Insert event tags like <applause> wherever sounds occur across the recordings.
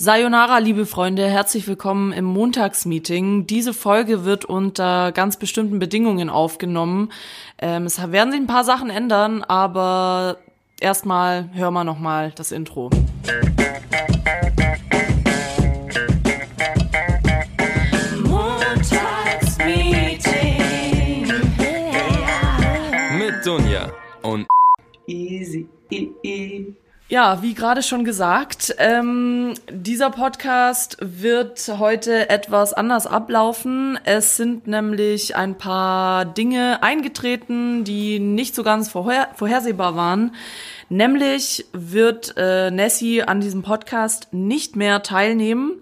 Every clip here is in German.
Sayonara, liebe Freunde, herzlich willkommen im Montagsmeeting. Diese Folge wird unter ganz bestimmten Bedingungen aufgenommen. Ähm, es werden sich ein paar Sachen ändern, aber erstmal hören wir nochmal das Intro. Montagsmeeting. Mit Dunja und Easy. Ja, wie gerade schon gesagt, ähm, dieser Podcast wird heute etwas anders ablaufen. Es sind nämlich ein paar Dinge eingetreten, die nicht so ganz vorher vorhersehbar waren. Nämlich wird äh, Nessie an diesem Podcast nicht mehr teilnehmen,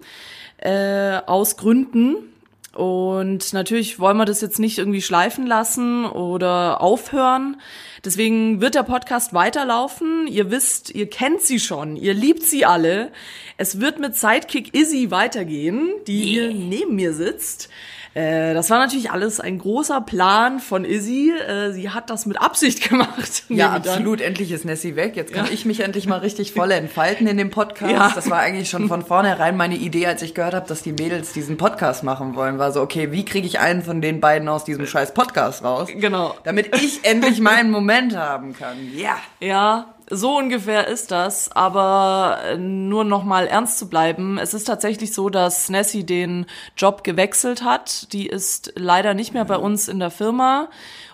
äh, aus Gründen. Und natürlich wollen wir das jetzt nicht irgendwie schleifen lassen oder aufhören. Deswegen wird der Podcast weiterlaufen. Ihr wisst, ihr kennt sie schon, ihr liebt sie alle. Es wird mit Sidekick Izzy weitergehen, die hier neben mir sitzt. Äh, das war natürlich alles ein großer Plan von Izzy. Äh, sie hat das mit Absicht <laughs> gemacht. Ja, absolut. Endlich ist Nessie weg. Jetzt kann Ja. ich mich endlich mal richtig voll entfalten in dem Podcast. Ja. Das war eigentlich schon von vornherein meine Idee, als ich gehört habe, dass die Mädels diesen Podcast machen wollen. War so, okay, wie kriege ich einen von den beiden aus diesem scheiß Podcast raus? Genau. Damit ich endlich meinen Moment haben kann. Ja. Ja, so ungefähr ist das. Aber äh, nur noch mal ernst zu bleiben. Es ist tatsächlich so, dass Nessie den Job gewechselt hat. Die ist leider nicht mehr bei uns in der Firma.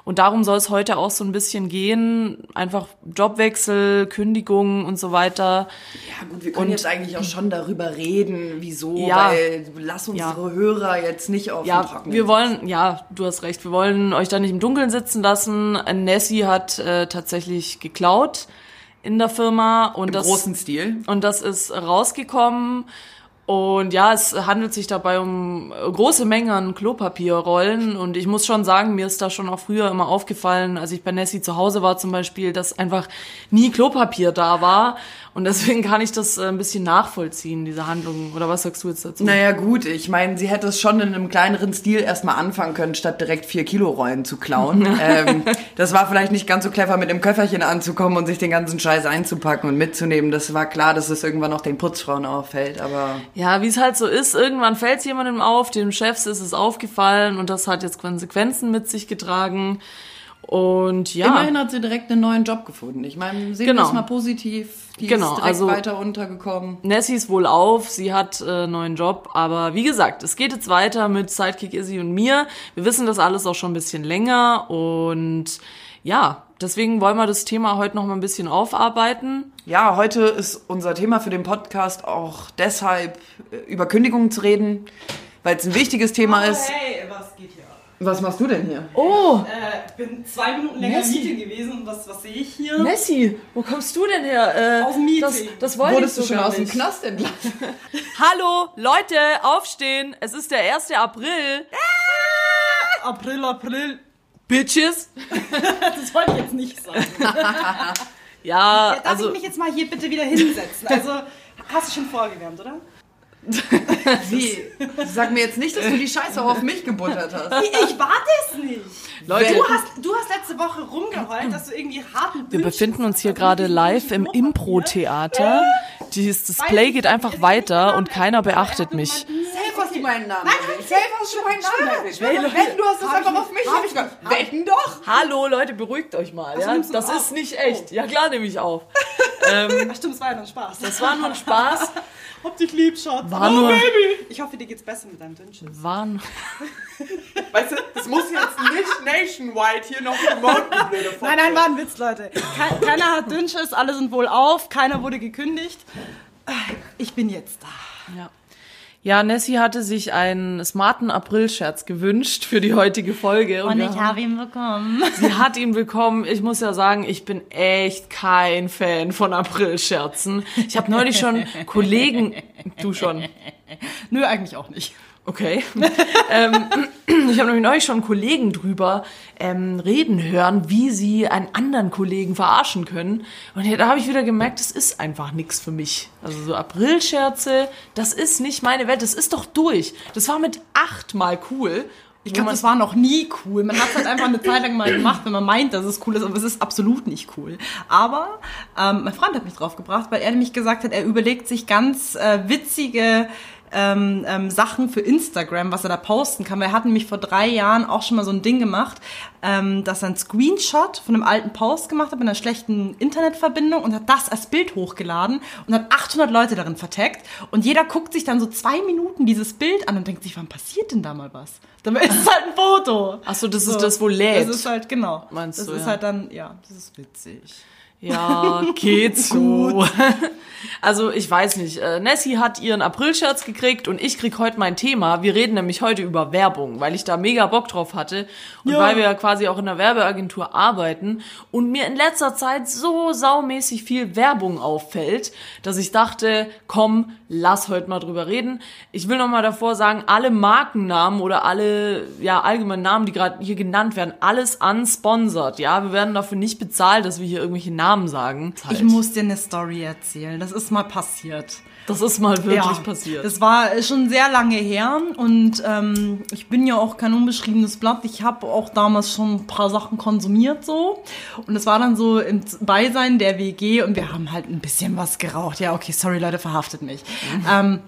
Und darum soll es heute auch so ein bisschen gehen. Einfach Jobwechsel, Kündigung und so weiter. Ja gut, wir können Und- jetzt eigentlich auch schon darüber reden, wieso, Ja. weil lass unsere Ja. Hörer jetzt nicht auf Ja, Trockenen wir wollen, ja, du hast recht, wir wollen euch da nicht im Dunkeln sitzen lassen. Nessie hat äh, tatsächlich geklaut in der Firma und Im das großen Stil. und das ist rausgekommen. Und ja, es handelt sich dabei um große Mengen an Klopapierrollen. Und ich muss schon sagen, mir ist da schon auch früher immer aufgefallen, als ich bei Nessie zu Hause war zum Beispiel, dass einfach nie Klopapier da war. Und deswegen kann ich das äh, ein bisschen nachvollziehen, diese Handlung. Oder was sagst du jetzt dazu? Naja, gut, ich meine, sie hätte es schon in einem kleineren Stil erstmal anfangen können, statt direkt vier Kilo Rollen zu klauen. <laughs> ähm, das war vielleicht nicht ganz so clever, mit dem Köfferchen anzukommen und sich den ganzen Scheiß einzupacken und mitzunehmen. Das war klar, dass es irgendwann noch den Putzfrauen auffällt, aber Ja, wie es halt so ist, irgendwann fällt es jemandem auf, dem Chefs ist es aufgefallen und das hat jetzt Konsequenzen mit sich getragen. Und ja, immerhin hat sie direkt einen neuen Job gefunden. Ich meine, sehen Genau. wir es mal positiv. Die Genau, ist direkt also- weiter untergekommen. Nessie ist wohl auf, sie hat äh, einen neuen Job, aber wie gesagt, es geht jetzt weiter mit Sidekick Izzy und mir. Wir wissen das alles auch schon ein bisschen länger und ja, deswegen wollen wir das Thema heute noch mal ein bisschen aufarbeiten. Ja, heute ist unser Thema für den Podcast auch deshalb, äh, über Kündigungen zu reden, weil es ein wichtiges Thema ist. Hey, was geht? Was machst du denn hier? Oh, Äh, bin zwei Minuten länger Messi. im Meeting gewesen und was, was sehe ich hier? Nessie, wo kommst du denn her? Äh, Aus dem Meeting. Das, das wollte Wurdest ich du schon aus dem. Knast entlassen? <laughs> Hallo, Leute, aufstehen. Es ist der 1. April. April, April. Bitches. <laughs> Das wollte ich jetzt nicht sagen. Ja, Ja, darf also ich mich jetzt mal hier bitte wieder hinsetzen? Also, hast du schon vorgewärmt, oder? <laughs> Wie? Sag mir jetzt nicht, dass du die Scheiße auch auf mich gebuttert hast. Ich warte es nicht. Leute, Du hast, du hast letzte Woche rumgeheult, dass du irgendwie harten wir befinden uns hier gerade live im Impro-Theater. Dieses Display geht einfach weiter und keiner beachtet mich. Meinen Namen erwähnt. Safe hast du meinen Namen erwähnt. Wetten, du hast das einfach auf mich jetzt Wetten doch! Hallo Leute, beruhigt euch mal. Ja? Das auf? ist nicht echt. Ja klar nehme ich auf. <laughs> Ach stimmt, es war ja nur ein Spaß. Das war nur ein Spaß. <laughs> Hab dich lieb, Schatz. War nur, Ich hoffe, dir geht's besser mit deinem Dünnschiss. war, nur- <laughs> Weißt du, das muss jetzt nicht nationwide hier noch promoten, blöde Fotze. Nein, nein, war ein Witz, Leute. Ke keiner hat Dünnschiss, alle sind wohl auf, keiner wurde gekündigt. Ich bin jetzt da. ja. Ja, Nessie hatte sich einen smarten April-Scherz gewünscht für die heutige Folge. Und wir ich habe ihn bekommen. <laughs> Sie hat ihn bekommen. Ich muss ja sagen, ich bin echt kein Fan von April-Scherzen. Ich habe neulich schon <laughs> Kollegen, du schon, Nö, eigentlich auch nicht. Okay. <laughs> ähm, <clears throat> ich habe nämlich neulich schon Kollegen drüber ähm, reden hören, wie sie einen anderen Kollegen verarschen können. Und da habe ich wieder gemerkt, das ist einfach nichts für mich. Also so April-Scherze, das ist nicht meine Welt. Das ist doch durch. Das war mit achtmal cool. Ich glaube, das war noch nie cool. Man hat es halt einfach eine Zeit lang mal gemacht, wenn man meint, dass es cool ist, aber es ist absolut nicht cool. Aber ähm, mein Freund hat mich drauf gebracht, weil er nämlich gesagt hat, er überlegt sich ganz äh, witzige ähm, ähm, Sachen für Instagram, was er da posten kann. Weil er hat nämlich vor drei Jahren auch schon mal so ein Ding gemacht, ähm, dass er einen Screenshot von einem alten Post gemacht hat mit einer schlechten Internetverbindung und hat das als Bild hochgeladen und hat 800 Leute darin verteckt. Und jeder guckt sich dann so zwei Minuten dieses Bild an und denkt sich, wann passiert denn da mal was? Dann ist es halt ein Foto. Ach so, das ist das, wo lädt. Das ist halt, genau. Meinst das du, ist ja. halt dann, ja, das ist witzig. Ja, geht <laughs> so. <laughs> Also ich weiß nicht. Äh, Nessie hat ihren April-Scherz gekriegt und ich krieg heute mein Thema. Wir reden nämlich heute über Werbung, weil ich da mega Bock drauf hatte und Ja. weil wir ja quasi auch in der Werbeagentur arbeiten und mir in letzter Zeit so saumäßig viel Werbung auffällt, dass ich dachte, komm, lass heute mal drüber reden. Ich will noch mal davor sagen, alle Markennamen oder alle ja allgemeinen Namen, die gerade hier genannt werden, alles unsponsored. Ja, wir werden dafür nicht bezahlt, dass wir hier irgendwelche Namen sagen. Ich muss dir eine Story erzählen. Das ist mal passiert. Das ist mal wirklich ja, passiert. Das war schon sehr lange her und ähm, ich bin ja auch kein unbeschriebenes Blatt. Ich habe auch damals schon ein paar Sachen konsumiert so und es war dann so im Beisein der WG und wir haben halt ein bisschen was geraucht. Ja, okay, sorry Leute, verhaftet mich. Ähm,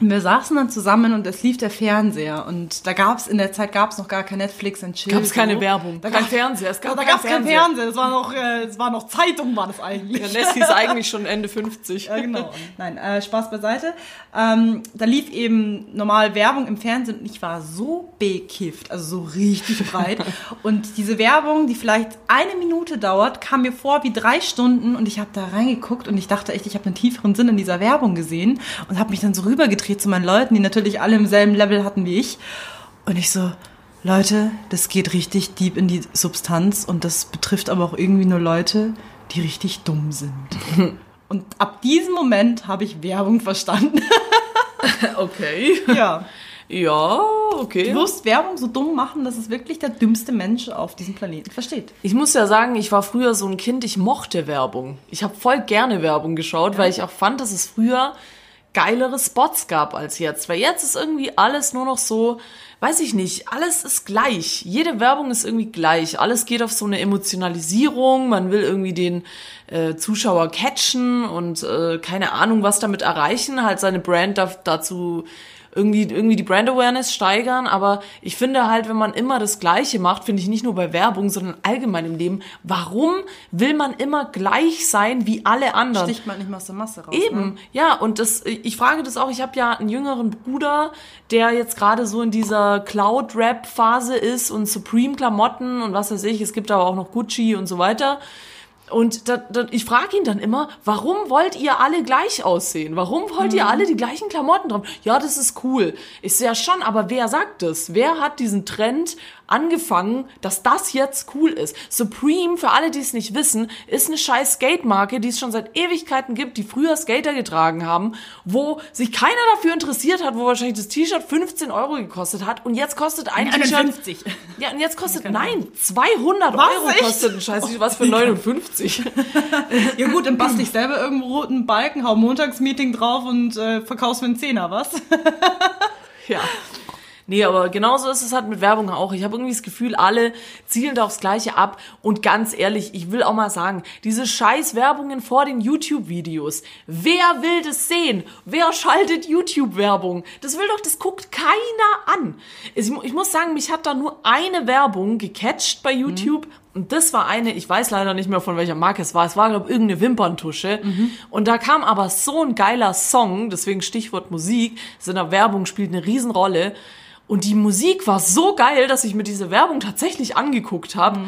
und wir saßen dann zusammen und es lief der Fernseher und da gab es in der Zeit gab es noch gar kein Netflix und Chill. Gab es keine so. Werbung, Da kein gab- Fernseher, es gab da gab es kein Fernseher. Fernseher. Es war noch, äh, es war noch Zeitung, war das eigentlich. Ja, Nessie ist <laughs> eigentlich schon Ende 50. Ja, genau. Nein, äh, Spaß beiseite. Ähm, da lief eben normal Werbung im Fernsehen und ich war so bekifft, also so richtig breit. <laughs> und diese Werbung, die vielleicht eine Minute dauert, kam mir vor wie drei Stunden und ich habe da reingeguckt und ich dachte echt, ich habe einen tieferen Sinn in dieser Werbung gesehen und habe mich dann so rübergedreht zu meinen Leuten, die natürlich alle im selben Level hatten wie ich. Und ich so, Leute, das geht richtig deep in die Substanz und das betrifft aber auch irgendwie nur Leute, die richtig dumm sind. <laughs> Und ab diesem Moment habe ich Werbung verstanden. <laughs> Okay. Ja. Ja, Du okay. wirst Werbung so dumm machen, dass es wirklich der dümmste Mensch auf diesem Planeten versteht. Ich muss ja sagen, ich war früher so ein Kind, ich mochte Werbung. Ich habe voll gerne Werbung geschaut, weil ich auch fand, dass es früher geilere Spots gab als jetzt. Weil jetzt ist irgendwie alles nur noch so, weiß ich nicht, alles ist gleich. Jede Werbung ist irgendwie gleich. Alles geht auf so eine Emotionalisierung. Man will irgendwie den äh, Zuschauer catchen und äh, keine Ahnung, was damit erreichen. Halt seine Brand darf dazu irgendwie, irgendwie die Brand Awareness steigern, aber ich finde halt, wenn man immer das Gleiche macht, finde ich nicht nur bei Werbung, sondern allgemein im Leben, warum will man immer gleich sein wie alle anderen? Sticht man nicht mal aus der Masse raus. Eben, Ne? ja, und das, ich frage das auch, ich habe ja einen jüngeren Bruder, der jetzt gerade so in dieser Cloud-Rap-Phase ist und Supreme-Klamotten und was weiß ich, es gibt aber auch noch Gucci und so weiter. Und da, da, ich frage ihn dann immer, warum wollt ihr alle gleich aussehen? Warum wollt ihr alle die gleichen Klamotten dran? Ja, das ist cool. Ich sehe ja schon, aber wer sagt das? Wer hat diesen Trend angefangen, dass das jetzt cool ist? Supreme, für alle, die es nicht wissen, ist eine scheiß Skate-Marke, die es schon seit Ewigkeiten gibt, die früher Skater getragen haben, wo sich keiner dafür interessiert hat, wo wahrscheinlich das T-Shirt 15 Euro gekostet hat und jetzt kostet ein T-Shirt 59. ja, und jetzt kostet, nein, 200 Was, Euro echt? kostet ein Scheiß, was für 59. <laughs> Ja gut, dann bastel ich selber irgendwo roten Balken, hau Montagsmeeting drauf und äh, verkauf's für einen Zehner, was? ja. <laughs> Nee, aber genauso ist es halt mit Werbung auch. Ich habe irgendwie das Gefühl, alle zielen da aufs Gleiche ab. Und ganz ehrlich, ich will auch mal sagen, diese scheiß Werbungen vor den YouTube-Videos. Wer will das sehen? Wer schaltet YouTube-Werbung? Das will doch, das guckt keiner an. Ich, mu- ich muss sagen, mich hat da nur eine Werbung gecatcht bei YouTube. Und das war eine, ich weiß leider nicht mehr von welcher Marke es war. Es war, glaube ich, irgendeine Wimperntusche. Und da kam aber so ein geiler Song, deswegen Stichwort Musik. Das in der Werbung spielt eine Riesenrolle. Und die Musik war so geil, dass ich mir diese Werbung tatsächlich angeguckt habe.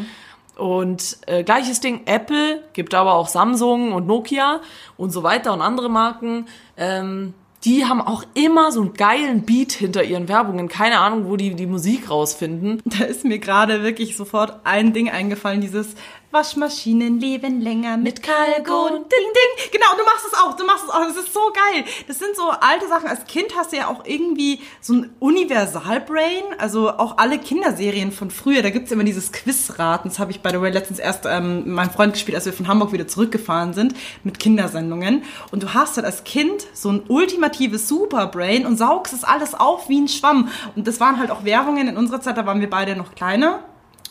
Und äh, gleiches Ding, Apple, gibt aber auch Samsung und Nokia und so weiter und andere Marken. Ähm, die haben auch immer so einen geilen Beat hinter ihren Werbungen. Keine Ahnung, wo die die Musik rausfinden. Da ist mir gerade wirklich sofort ein Ding eingefallen, dieses Waschmaschinen leben länger mit Kalgon. Ding, ding. Genau, du machst es auch, du machst es auch. Das ist so geil. Das sind so alte Sachen. Als Kind hast du ja auch irgendwie so ein Universalbrain. Also auch alle Kinderserien von früher. Da gibt's immer dieses Quizraten. Das habe ich, by the way, letztens erst ähm, meinem Freund gespielt, als wir von Hamburg wieder zurückgefahren sind mit Kindersendungen. Und du hast halt als Kind so ein ultimatives Superbrain und saugst es alles auf wie ein Schwamm. Und das waren halt auch Werbungen in unserer Zeit, da waren wir beide noch kleiner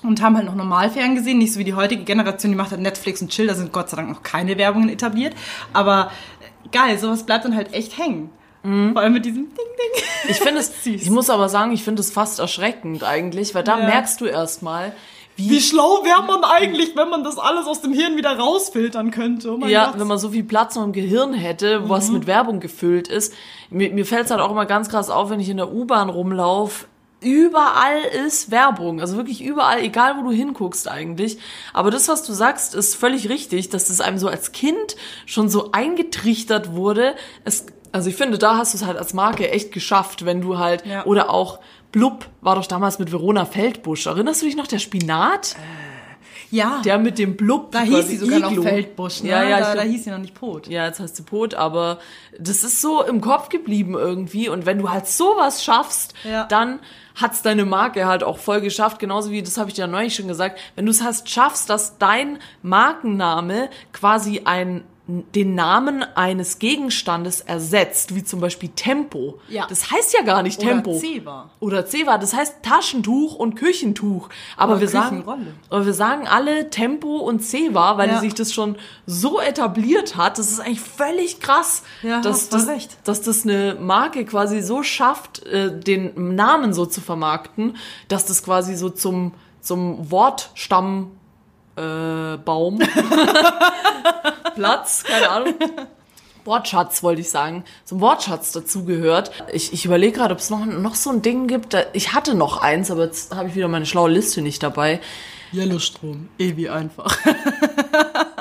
und haben halt noch Normalfernsehen gesehen, nicht so wie die heutige Generation, die macht halt Netflix und Chill, da sind Gott sei Dank noch keine Werbungen etabliert. Aber äh, geil, sowas bleibt dann halt echt hängen. Vor allem mit diesem Ding, Ding. Ich finde es, <laughs> ich muss aber sagen, ich finde es fast erschreckend eigentlich, weil da Ja. merkst du erstmal, wie, Wie schlau wäre man eigentlich, wenn man das alles aus dem Hirn wieder rausfiltern könnte? Oh ja, Gott. wenn man so viel Platz noch im Gehirn hätte, was mit Werbung gefüllt ist. Mir, mir fällt es halt auch immer ganz krass auf, wenn ich in der U-Bahn rumlaufe. Überall ist Werbung, also wirklich überall, egal wo du hinguckst eigentlich. Aber das, was du sagst, ist völlig richtig, dass das einem so als Kind schon so eingetrichtert wurde. Es, also ich finde, da hast du es halt als Marke echt geschafft, wenn du halt, Ja. oder auch Blub war doch damals mit Verona Feldbusch. Erinnerst du dich noch, der Spinat? ja, Der mit dem Blub. da hieß sie sogar Iglo. noch Feldbusch, ne? Ja, ja, da, da hieß sie noch nicht Pot. ja, jetzt heißt sie Pot, aber das ist so im Kopf geblieben irgendwie. Und wenn du halt sowas schaffst, Ja. dann hat's deine Marke halt auch voll geschafft. Genauso wie, das habe ich ja neulich schon gesagt, wenn du es hast, schaffst, dass dein Markenname quasi ein den Namen eines Gegenstandes ersetzt, wie zum Beispiel Tempo. Ja. Das heißt ja gar nicht Oder Tempo. Zewa. Oder Zewa, das heißt Taschentuch und Küchentuch. Aber Oder wir sagen, aber wir sagen alle Tempo und Zewa, weil Ja. sich das schon so etabliert hat. Das ist eigentlich völlig krass, Ja, dass, das, recht. dass das eine Marke quasi so schafft, äh, den Namen so zu vermarkten, dass das quasi so zum, zum Wortstamm äh, Baum <laughs> Platz, keine Ahnung. Wortschatz wollte ich sagen, zum Wortschatz dazugehört. Ich, ich überlege gerade, ob es noch, noch so ein Ding gibt. Da, ich hatte noch eins, aber jetzt habe ich wieder meine schlaue Liste nicht dabei. Yellowstrom, eh wie einfach. <laughs>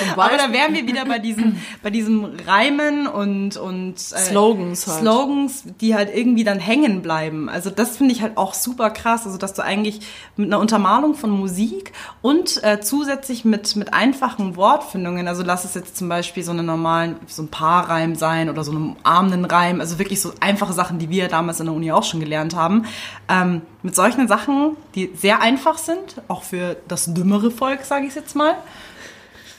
Zum Aber da wären wir wieder bei diesem, bei diesem Reimen und, und äh, Slogans halt. Slogans, die halt irgendwie dann hängen bleiben. Also das finde ich halt auch super krass. Also dass du eigentlich mit einer Untermalung von Musik und äh, zusätzlich mit, mit einfachen Wortfindungen, also lass es jetzt zum Beispiel so einen normalen, so ein Paarreim sein oder so einen umarmenden Reim, also wirklich so einfache Sachen, die wir damals in der Uni auch schon gelernt haben. Ähm, mit solchen Sachen, die sehr einfach sind, auch für das dümmere Volk, sage ich jetzt mal,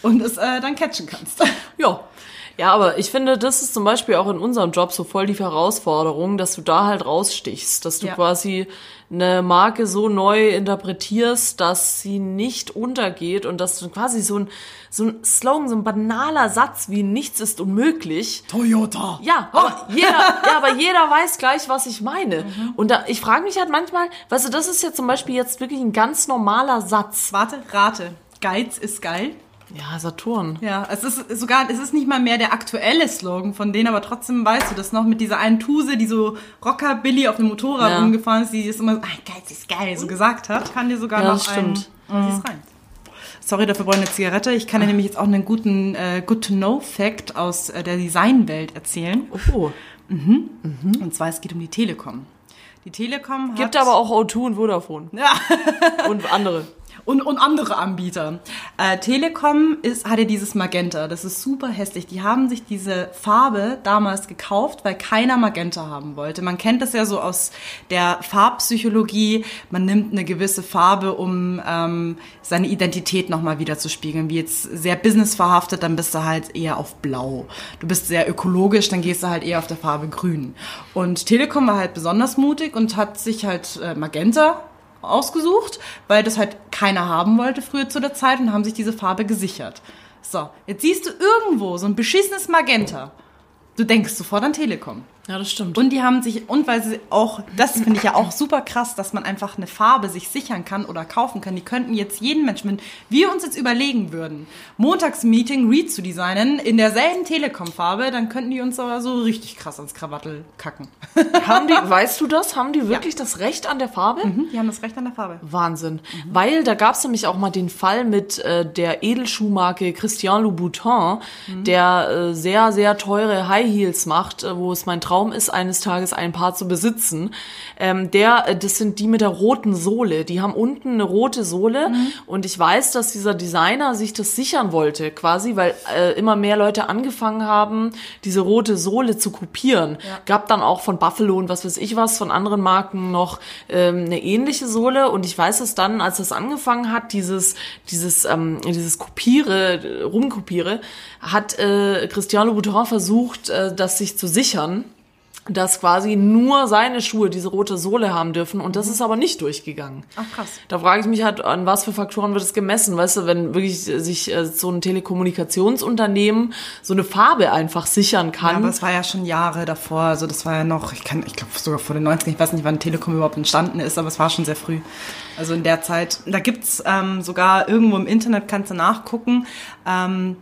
und es äh, dann catchen kannst. <laughs> Ja. Ja, aber ich finde, das ist zum Beispiel auch in unserem Job so voll die Herausforderung, dass du da halt rausstichst, dass du Ja. quasi eine Marke so neu interpretierst, dass sie nicht untergeht und dass du quasi so ein, so ein Slogan, so ein banaler Satz wie nichts ist unmöglich. Toyota. Ja, aber <laughs> jeder, ja, aber jeder weiß gleich, was ich meine. Und da, ich frage mich halt manchmal, weißt du, das ist ja zum Beispiel jetzt wirklich ein ganz normaler Satz. Warte, rate. Geiz ist geil. Ja, Saturn. Ja, es ist sogar, es ist nicht mal mehr der aktuelle Slogan von denen, aber trotzdem weißt du das noch mit dieser einen Tuse, die so Rockabilly auf dem Motorrad Ja. rumgefahren ist, die das immer so, ah, Geiz ist geil, so gesagt hat, kann dir sogar Ja, noch das stimmt. ein, mhm. rein. Sorry, dafür brauche ich eine Zigarette. Ich kann dir nämlich jetzt auch einen guten äh, Good-to-Know-Fact aus äh, der Designwelt erzählen. Oh. Und zwar, es geht um die Telekom. Die Telekom hat... Gibt aber auch O2 und Vodafone. Ja. Und andere. <laughs> Und, und andere Anbieter. Äh, Telekom ist, hat ja dieses Magenta. Das ist super hässlich. Die haben sich diese Farbe damals gekauft, weil keiner Magenta haben wollte. Man kennt das ja so aus der Farbpsychologie. Man nimmt eine gewisse Farbe, um ähm, seine Identität nochmal wieder zu spiegeln. Wie jetzt sehr businessverhaftet, dann bist du halt eher auf blau. Du bist sehr ökologisch, dann gehst du halt eher auf der Farbe grün. Und Telekom war halt besonders mutig und hat sich halt äh, Magenta ausgesucht, weil das halt keiner haben wollte früher zu der Zeit und haben sich diese Farbe gesichert. So, jetzt siehst du irgendwo so ein beschissenes Magenta. Du denkst sofort an Telekom. Ja, das stimmt. Und die haben sich, und weil sie auch, das finde ich ja auch <clears throat> super krass, dass man einfach eine Farbe sich sichern kann oder kaufen kann. Die könnten jetzt jeden Menschen, wenn wir uns jetzt überlegen würden, Montagsmeeting Read zu designen in derselben Telekom-Farbe, dann könnten die uns aber so richtig krass ans Krawattel kacken. <laughs> haben die, weißt du das? Haben die wirklich das Recht an der Farbe? Die haben das Recht an der Farbe. Wahnsinn. Weil da gab es nämlich auch mal den Fall mit äh, der Edelschuhmarke Christian Louboutin, der äh, sehr, sehr teure High Heels macht, äh, wo es mein Traum ist, eines Tages ein Paar zu besitzen. Ähm, der, äh, das sind die mit der roten Sohle. Die haben unten eine rote Sohle Mhm. und ich weiß, dass dieser Designer sich das sichern wollte, quasi, weil äh, immer mehr Leute angefangen haben, diese rote Sohle zu kopieren. Gab dann auch von Buffalo und was weiß ich was, von anderen Marken noch ähm, eine ähnliche Sohle und ich weiß es dann, als es angefangen hat, dieses, dieses, ähm, dieses Kopiere, Rumkopiere, hat äh, Christian Louboutin versucht, äh, das sich zu sichern dass quasi nur seine Schuhe diese rote Sohle haben dürfen und das ist aber nicht durchgegangen. Ach, krass. Da frage ich mich halt, an was für Faktoren wird es gemessen, weißt du, wenn wirklich sich äh, so ein Telekommunikationsunternehmen so eine Farbe einfach sichern Ja, kann. aber das war ja schon Jahre davor. Also das war ja noch, ich kann, ich glaube sogar vor den 90ern, ich weiß nicht, wann Telekom überhaupt entstanden ist, aber es war schon sehr früh. Also in der Zeit. Da gibt's ähm, sogar irgendwo im Internet, kannst du nachgucken, ähm,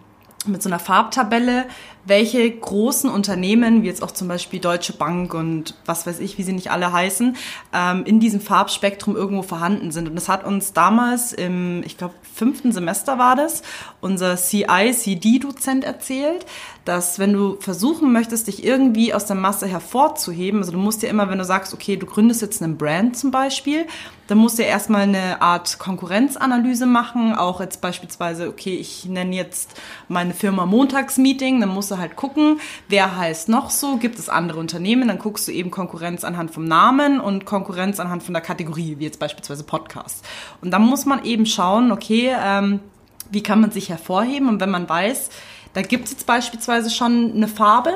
mit so einer Farbtabelle, welche großen Unternehmen, wie jetzt auch zum Beispiel Deutsche Bank und was weiß ich, wie sie nicht alle heißen, ähm, in diesem Farbspektrum irgendwo vorhanden sind. Und das hat uns damals im, ich glaube, fünften Semester war das, unser CI-CD-Dozent erzählt, dass wenn du versuchen möchtest, dich irgendwie aus der Masse hervorzuheben, also du musst ja immer, wenn du sagst, okay, du gründest jetzt einen Brand zum Beispiel, dann musst du ja erstmal eine Art Konkurrenzanalyse machen, auch jetzt beispielsweise, okay, ich nenne jetzt meine Firma Montagsmeeting, dann musst du halt gucken, wer heißt noch so, gibt es andere Unternehmen, dann guckst du eben Konkurrenz anhand vom Namen und Konkurrenz anhand von der Kategorie, wie jetzt beispielsweise Podcast. Und dann muss man eben schauen, okay, ähm, wie kann man sich hervorheben und wenn man weiß, da gibt es jetzt beispielsweise schon eine Farbe,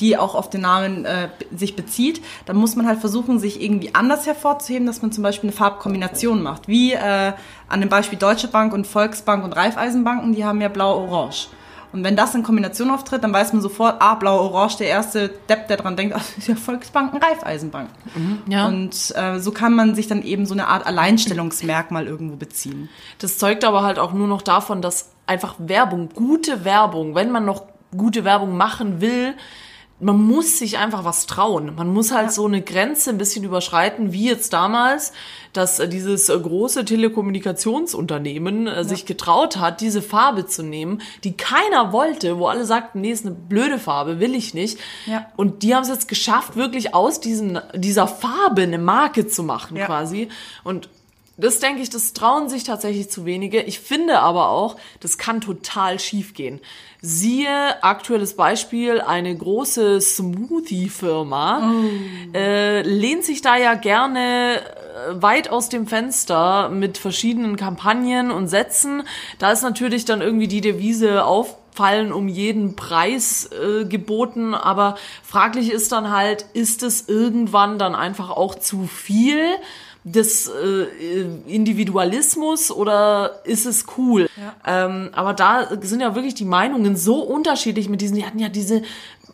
die auch auf den Namen äh, sich bezieht, dann muss man halt versuchen, sich irgendwie anders hervorzuheben, dass man zum Beispiel eine Farbkombination macht. Wie äh, an dem Beispiel Deutsche Bank und Volksbank und Raiffeisenbanken, die haben ja blau-orange. Und wenn das in Kombination auftritt, dann weiß man sofort, ah, blau-orange, der erste Depp, der dran denkt, ach, <laughs> das ist ja Volksbanken, Raiffeisenbank. ja. Und äh, so kann man sich dann eben so eine Art Alleinstellungsmerkmal irgendwo beziehen. Das zeugt aber halt auch nur noch davon, dass einfach Werbung, gute Werbung, wenn man noch gute Werbung machen will, man muss sich einfach was trauen. Man muss halt so eine Grenze ein bisschen überschreiten, wie jetzt damals, dass äh, dieses äh, große Telekommunikationsunternehmen äh, sich getraut hat, diese Farbe zu nehmen, die keiner wollte, wo alle sagten, nee, ist eine blöde Farbe, will ich nicht. Ja. Und die haben es jetzt geschafft, wirklich aus diesen, dieser Farbe eine Marke zu machen, Ja. quasi. Und das denke ich, das trauen sich tatsächlich zu wenige. Ich finde aber auch, das kann total schief gehen. Siehe aktuelles Beispiel, eine große Smoothie-Firma äh, lehnt sich da ja gerne äh, weit aus dem Fenster mit verschiedenen Kampagnen und Sätzen. Da ist natürlich dann irgendwie die Devise auf fallen um jeden Preis äh, geboten, aber fraglich ist dann halt, ist es irgendwann dann einfach auch zu viel des äh, Individualismus oder ist es cool? Ähm, aber da sind ja wirklich die Meinungen so unterschiedlich mit diesen, die hatten ja diese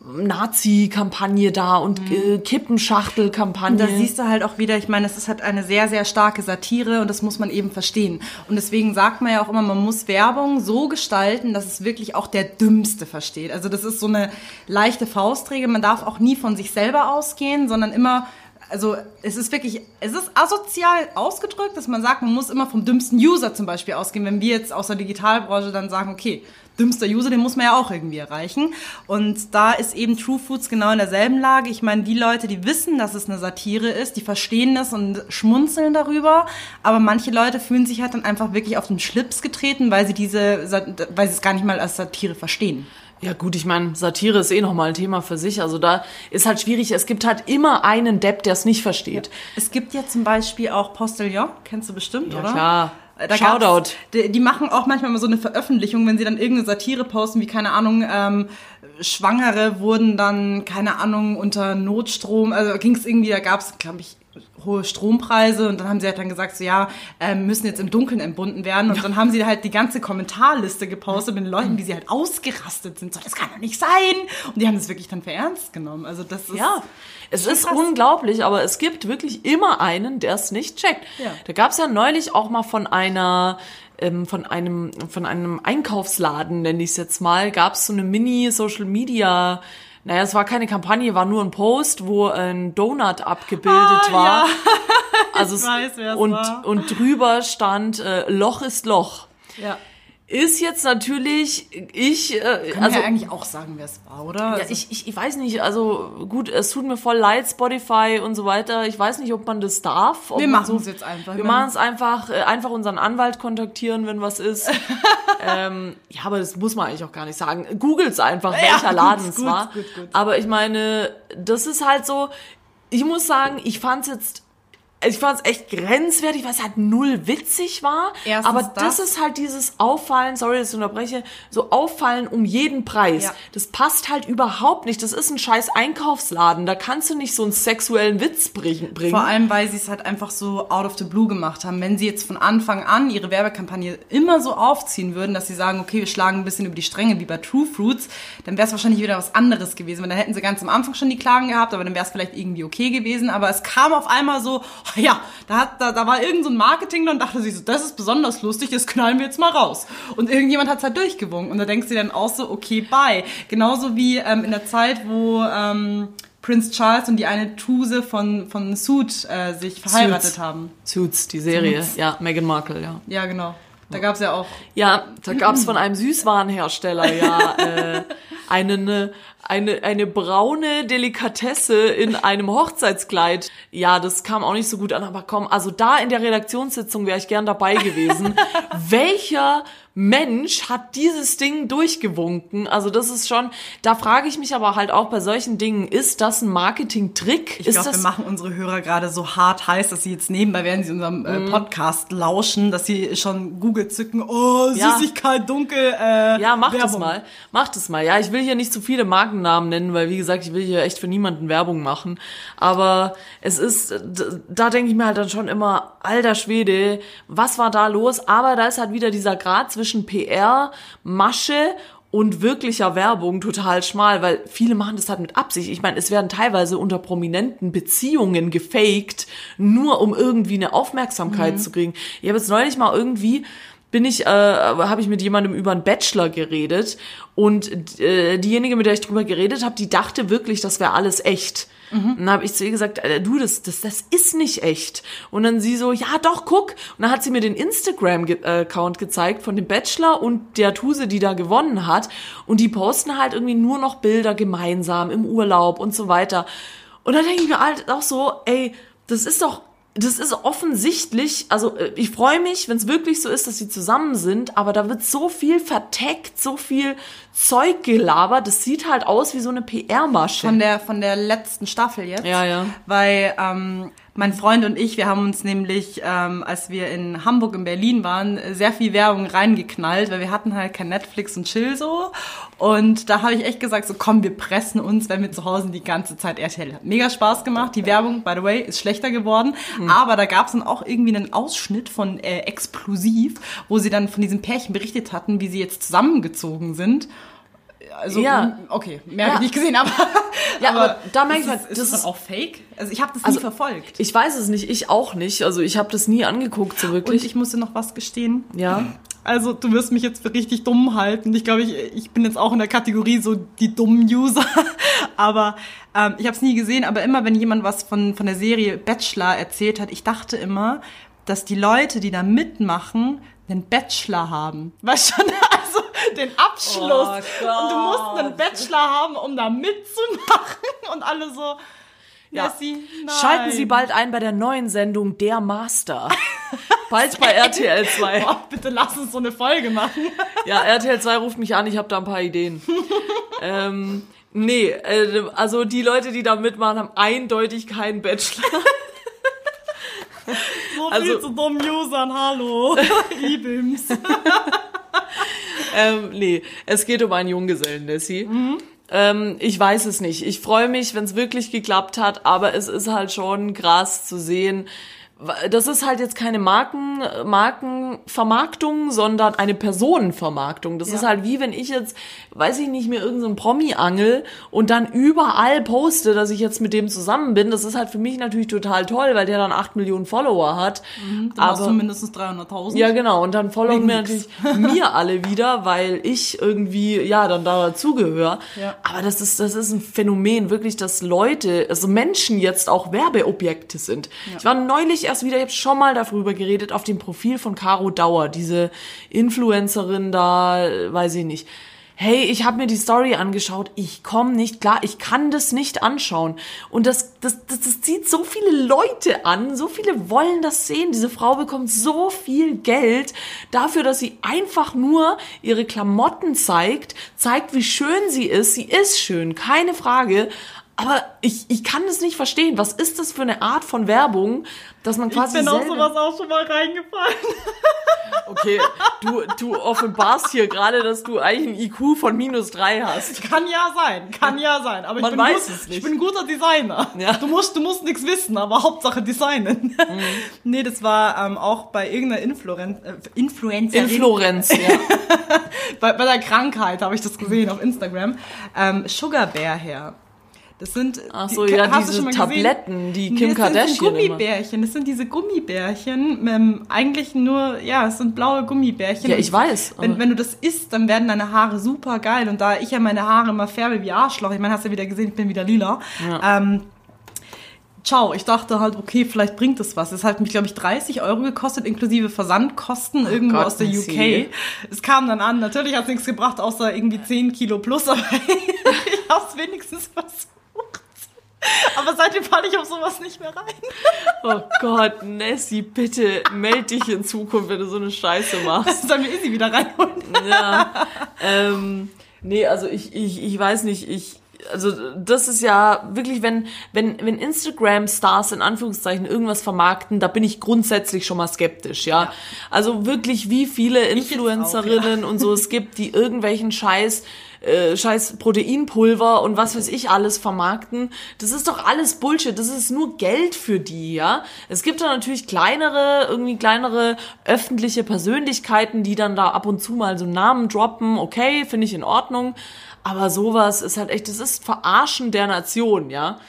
Nazi-Kampagne da und äh, Kippenschachtel-Kampagne. Da siehst du halt auch wieder, ich meine, es ist halt eine sehr, sehr starke Satire und das muss man eben verstehen. Und deswegen sagt man ja auch immer, man muss Werbung so gestalten, dass es wirklich auch der Dümmste versteht. Also das ist so eine leichte Faustregel. Man darf auch nie von sich selber ausgehen, sondern immer also es ist wirklich, es ist asozial ausgedrückt, dass man sagt, man muss immer vom dümmsten User zum Beispiel ausgehen. Wenn wir jetzt aus der Digitalbranche dann sagen, okay, dümmster User, den muss man ja auch irgendwie erreichen. Und da ist eben True Foods genau in derselben Lage. Ich meine, die Leute, die wissen, dass es eine Satire ist, die verstehen das und schmunzeln darüber. Aber manche Leute fühlen sich halt dann einfach wirklich auf den Schlips getreten, weil sie diese, weil sie es gar nicht mal als Satire verstehen. Ja gut, ich meine, Satire ist eh nochmal ein Thema für sich. Also da ist halt schwierig. Es gibt halt immer einen Depp, der es nicht versteht. Es gibt ja zum Beispiel auch Postillon, kennst du bestimmt, Ja, oder? klar. Da Shoutout. Die, die machen auch manchmal mal so eine Veröffentlichung, wenn sie dann irgendeine Satire posten, wie keine Ahnung, ähm, Schwangere wurden dann, keine Ahnung, unter Notstrom, also ging es irgendwie, da gab es, glaube ich, hohe Strompreise und dann haben sie halt dann gesagt, so ja, ähm, müssen jetzt im Dunkeln entbunden werden und dann haben sie halt die ganze Kommentarliste gepostet mit den Leuten, wie sie halt ausgerastet sind, so das kann doch nicht sein und die haben das wirklich dann für ernst genommen, also das ist Ja, es ist krass. unglaublich, aber es gibt wirklich immer einen, der es nicht checkt. Ja. Da gab es ja neulich auch mal von einer ähm, von einem von einem Einkaufsladen, nenne ich es jetzt mal, gab es so eine Mini-Social Media. Naja, es war keine Kampagne, war nur ein Post, wo ein Donut abgebildet Ah, war. ja. Also <laughs> Ich weiß, und war. und drüber stand äh, Loch ist Loch. ja. Ist jetzt natürlich, ich, äh, Können also wir eigentlich auch sagen, wer es war, oder? Ja, Also- ich, ich, ich weiß nicht, also gut, es tut mir voll leid, Spotify und so weiter. Ich weiß nicht, ob man das darf. Wir man machen's jetzt einfach. Wir meine- machen es einfach, äh, einfach unseren Anwalt kontaktieren, wenn was ist. <laughs> ähm, ja, aber das muss man eigentlich auch gar nicht sagen. Googles einfach, Ja, welcher gut, Laden es gut, war. gut, gut. Aber ich meine, das ist halt so, ich muss sagen, ich fand's jetzt ich fand es echt grenzwertig, weil es halt null witzig war. Erstens aber das, das. ist halt dieses Auffallen, sorry, dass ich unterbreche, so Auffallen um jeden Preis. Ja. Das passt halt überhaupt nicht. Das ist ein scheiß Einkaufsladen. Da kannst du nicht so einen sexuellen Witz bring- bringen. Vor allem, weil sie es halt einfach so out of the blue gemacht haben. Wenn sie jetzt von Anfang an ihre Werbekampagne immer so aufziehen würden, dass sie sagen, okay, wir schlagen ein bisschen über die Stränge wie bei True Fruits, dann wäre es wahrscheinlich wieder was anderes gewesen. Weil dann hätten sie ganz am Anfang schon die Klagen gehabt, aber dann wäre es vielleicht irgendwie okay gewesen. Aber es kam auf einmal so, <laughs> ja, da, hat, da, da war irgend so ein Marketing und dachte sich so, das ist besonders lustig, das knallen wir jetzt mal raus. Und irgendjemand hat es halt durchgewunken. Und da denkst du dann auch so, okay, bye. Genauso wie ähm, in der Zeit, wo... Ähm, Prince Charles und die eine Tuse von, von Suit äh, sich verheiratet Suits. haben. Suits, die Serie. Suits. Ja, Meghan Markle, ja. Ja, genau. Da gab's ja auch. Ja, da gab's von einem Süßwarenhersteller ja <laughs> äh, eine, eine, eine braune Delikatesse in einem Hochzeitskleid. Ja, das kam auch nicht so gut an, aber komm, also da in der Redaktionssitzung wäre ich gern dabei gewesen. <laughs> Welcher Mensch hat dieses Ding durchgewunken? Also das ist schon, da frage ich mich aber halt auch bei solchen Dingen, ist das ein Marketing-Trick? Ich glaube, wir machen unsere Hörer gerade so hart heiß, dass sie jetzt nebenbei, während sie unserem Mhm. äh, Podcast lauschen, dass sie schon Google zücken, oh, Ja. Süßigkeit, dunkel, äh, Ja, mach das Werbung. mal. Mach das mal. Ja, ich will hier nicht zu viele Markennamen nennen, weil wie gesagt, ich will hier echt für niemanden Werbung machen. Aber es ist, d- da denke ich mir halt dann schon immer, alter Schwede, was war da los? Aber da ist halt wieder dieser Grad zwischen PR, Masche und wirklicher Werbung total schmal, weil viele machen das halt mit Absicht. Ich meine, es werden teilweise unter prominenten Beziehungen gefaked, nur um irgendwie eine Aufmerksamkeit zu kriegen. Ich habe jetzt neulich mal irgendwie bin ich, äh, habe ich mit jemandem über einen Bachelor geredet und äh, diejenige, mit der ich drüber geredet habe, die dachte wirklich, das wäre alles echt. Und dann habe ich zu ihr gesagt, äh, du, das, das, das ist nicht echt. Und dann sie so, ja doch, guck. Und dann hat sie mir den Instagram-Account gezeigt von dem Bachelor und der Tuse, die da gewonnen hat. Und die posten halt irgendwie nur noch Bilder gemeinsam im Urlaub und so weiter. Und dann denke ich mir halt auch so, ey, das ist doch das ist offensichtlich, also äh, ich freue mich, wenn es wirklich so ist, dass sie zusammen sind, aber da wird so viel verteckt, so viel Zeug gelabert, das sieht halt aus wie so eine PR-Masche. Von der, von der letzten Staffel jetzt. Ja, ja. Weil ähm, mein Freund und ich, wir haben uns nämlich, ähm, als wir in Hamburg und Berlin waren, sehr viel Werbung reingeknallt, weil wir hatten halt kein Netflix und Chill so. Und da habe ich echt gesagt, so komm, wir pressen uns, wenn wir zu Hause die ganze Zeit RTL. Hat mega Spaß gemacht. Die Werbung, by the way, ist schlechter geworden. Aber da gab es dann auch irgendwie einen Ausschnitt von äh, Explosiv, wo sie dann von diesem Pärchen berichtet hatten, wie sie jetzt zusammengezogen sind. Also, Ja. okay, mehr Ja. habe ich nicht gesehen, aber, <laughs> Ja, aber da merke ich halt, ist das das ist- dann auch fake? Also ich habe das Also, nie verfolgt. Ich weiß es nicht, ich auch nicht. Also ich habe das nie angeguckt, so Und wirklich. ich musste noch was gestehen. ja. Also du wirst mich jetzt für richtig dumm halten. Ich glaube, ich, ich bin jetzt auch in der Kategorie so die dummen User. <laughs> aber ähm, ich habe es nie gesehen. Aber immer, wenn jemand was von, von der Serie Bachelor erzählt hat, ich dachte immer, dass die Leute, die da mitmachen, einen Bachelor haben. Weißt schon, <laughs> also den Abschluss. Oh und du musst einen Bachelor haben, um da mitzumachen. <laughs> Und alle so, Ja. Jessie, nein. Schalten Sie bald ein bei der neuen Sendung Der Master. <laughs> bald bei <laughs> RTL 2. Oh, bitte lass uns so eine Folge machen. Ja, RTL 2 ruft mich an, ich habe da ein paar Ideen. ähm, nee, äh, also die Leute, die da mitmachen, haben eindeutig keinen Bachelor. <laughs> So Also- viel zu dummen Usern, hallo. <laughs> E-Bims. <laughs> ähm, nee, es geht um einen Junggesellen, Nessie. Ähm, ich weiß es nicht. Ich freue mich, wenn es wirklich geklappt hat, aber es ist halt schon krass zu sehen. Das ist halt jetzt keine Marken, Markenvermarktung, sondern eine Personenvermarktung. Das Ja. ist halt wie wenn ich jetzt, weiß ich nicht, mir irgendeinen Promi angel und dann überall poste, dass ich jetzt mit dem zusammen bin. Das ist halt für mich natürlich total toll, weil der dann 8 Millionen Follower hat. Dann hast du mindestens 300.000. Ja, genau. Und dann folgen mir natürlich mir alle wieder, weil ich irgendwie, ja, dann da dazugehöre. Ja. Aber das ist, das ist ein Phänomen, wirklich, dass Leute, also Menschen jetzt auch Werbeobjekte sind. Ich war neulich erst wieder, ich habe schon mal darüber geredet, auf dem Profil von Caro Dauer, diese Influencerin da, weiß ich nicht hey, ich habe mir die Story angeschaut, ich komme nicht klar, ich kann das nicht anschauen. Und das, das, das, das zieht so viele Leute an, so viele wollen das sehen. Diese Frau bekommt so viel Geld dafür, dass sie einfach nur ihre Klamotten zeigt, zeigt, wie schön sie ist. Sie ist schön, keine Frage. Aber ich, ich kann es nicht verstehen. Was ist das für eine Art von Werbung, dass man quasi. Ich bin selber- sowas auch schon mal reingefallen. <laughs> Okay, du, du offenbarst hier gerade, dass du eigentlich ein IQ von minus drei hast. Kann ja sein, kann ja sein. Aber Man ich bin weiß gut, es nicht. Ich bin ein guter Designer. Ja. Du musst, du musst nichts wissen, aber Hauptsache designen. Mhm. <laughs> nee, das war ähm, auch bei irgendeiner Influen äh, Influencerin. In Florenz, ja. <laughs> bei, bei der Krankheit habe ich das gesehen auf Instagram. Ähm, Sugar Bear her. Das sind Ach so, die- ja, diese schon mal gesehen? Tabletten, die Kim das Kardashian sind Gummibärchen. Das sind diese Gummibärchen. Ähm, eigentlich nur, ja, es sind blaue Gummibärchen. Ja, ich weiß, Wenn, wenn du das isst, dann werden deine Haare super geil. Und da ich ja meine Haare immer färbe wie Arschloch, ich meine, hast du ja wieder gesehen, ich bin wieder lila. Ähm, Ciao, ich dachte halt, okay, vielleicht bringt das was. Es hat mich, glaube ich, 30 Euro gekostet, inklusive Versandkosten irgendwo Gott, aus der UK. Ziel. Es kam dann an. Natürlich hat es nichts gebracht, außer irgendwie 10 Kilo plus, aber <laughs> ich habe es wenigstens versucht. Aber seitdem falle ich auf sowas nicht mehr rein. Oh Gott, Nessie, bitte meld dich in Zukunft, wenn du so eine Scheiße machst. Sollen wir Izzy wieder reinholen? Ja. Ähm, nee, also ich, ich, ich weiß nicht, ich. Also das ist ja wirklich, wenn, wenn, wenn Instagram-Stars in Anführungszeichen irgendwas vermarkten, da bin ich grundsätzlich schon mal skeptisch, ja. Also wirklich, wie viele jetzt auch, Influencerinnen und so es gibt, die irgendwelchen Scheiß, äh, Scheiß Proteinpulver und was weiß ich alles vermarkten. Das ist doch alles Bullshit. Das ist nur Geld für die, ja. Es gibt da natürlich kleinere, irgendwie kleinere öffentliche Persönlichkeiten, die dann da ab und zu mal so Namen droppen. Okay, finde ich in Ordnung. Aber sowas ist halt echt, das ist Verarschen der Nation, ja.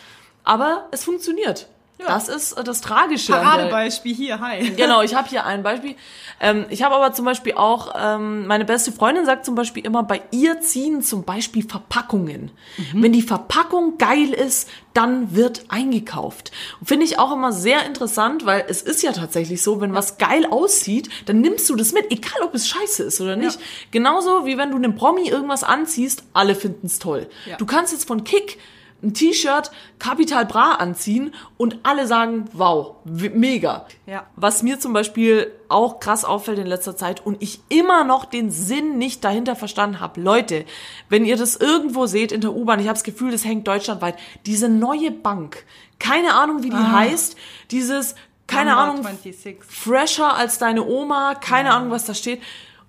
Aber es funktioniert. Das ist äh, das Tragische. Paradebeispiel hier, hi. <laughs> Genau, ich habe hier ein Beispiel. Ähm, ich habe aber zum Beispiel auch, ähm, meine beste Freundin sagt zum Beispiel immer, bei ihr ziehen zum Beispiel Verpackungen. Wenn die Verpackung geil ist, dann wird eingekauft. Finde ich auch immer sehr interessant, weil es ist ja tatsächlich so, wenn was geil aussieht, dann nimmst du das mit, egal ob es scheiße ist oder nicht. Genauso wie wenn du einem Promi irgendwas anziehst, alle finden es toll. Ja. Du kannst jetzt von Kick ein T-Shirt Capital Bra anziehen und alle sagen, wow, mega. Ja. Was mir zum Beispiel auch krass auffällt in letzter Zeit und ich immer noch den Sinn nicht dahinter verstanden habe. Leute, wenn ihr das irgendwo seht in der U-Bahn, ich habe das Gefühl, das hängt deutschlandweit, diese neue Bank, keine Ahnung, wie die heißt, dieses, keine Number Ahnung, 26. fresher als deine Oma, keine Ahnung, was da steht.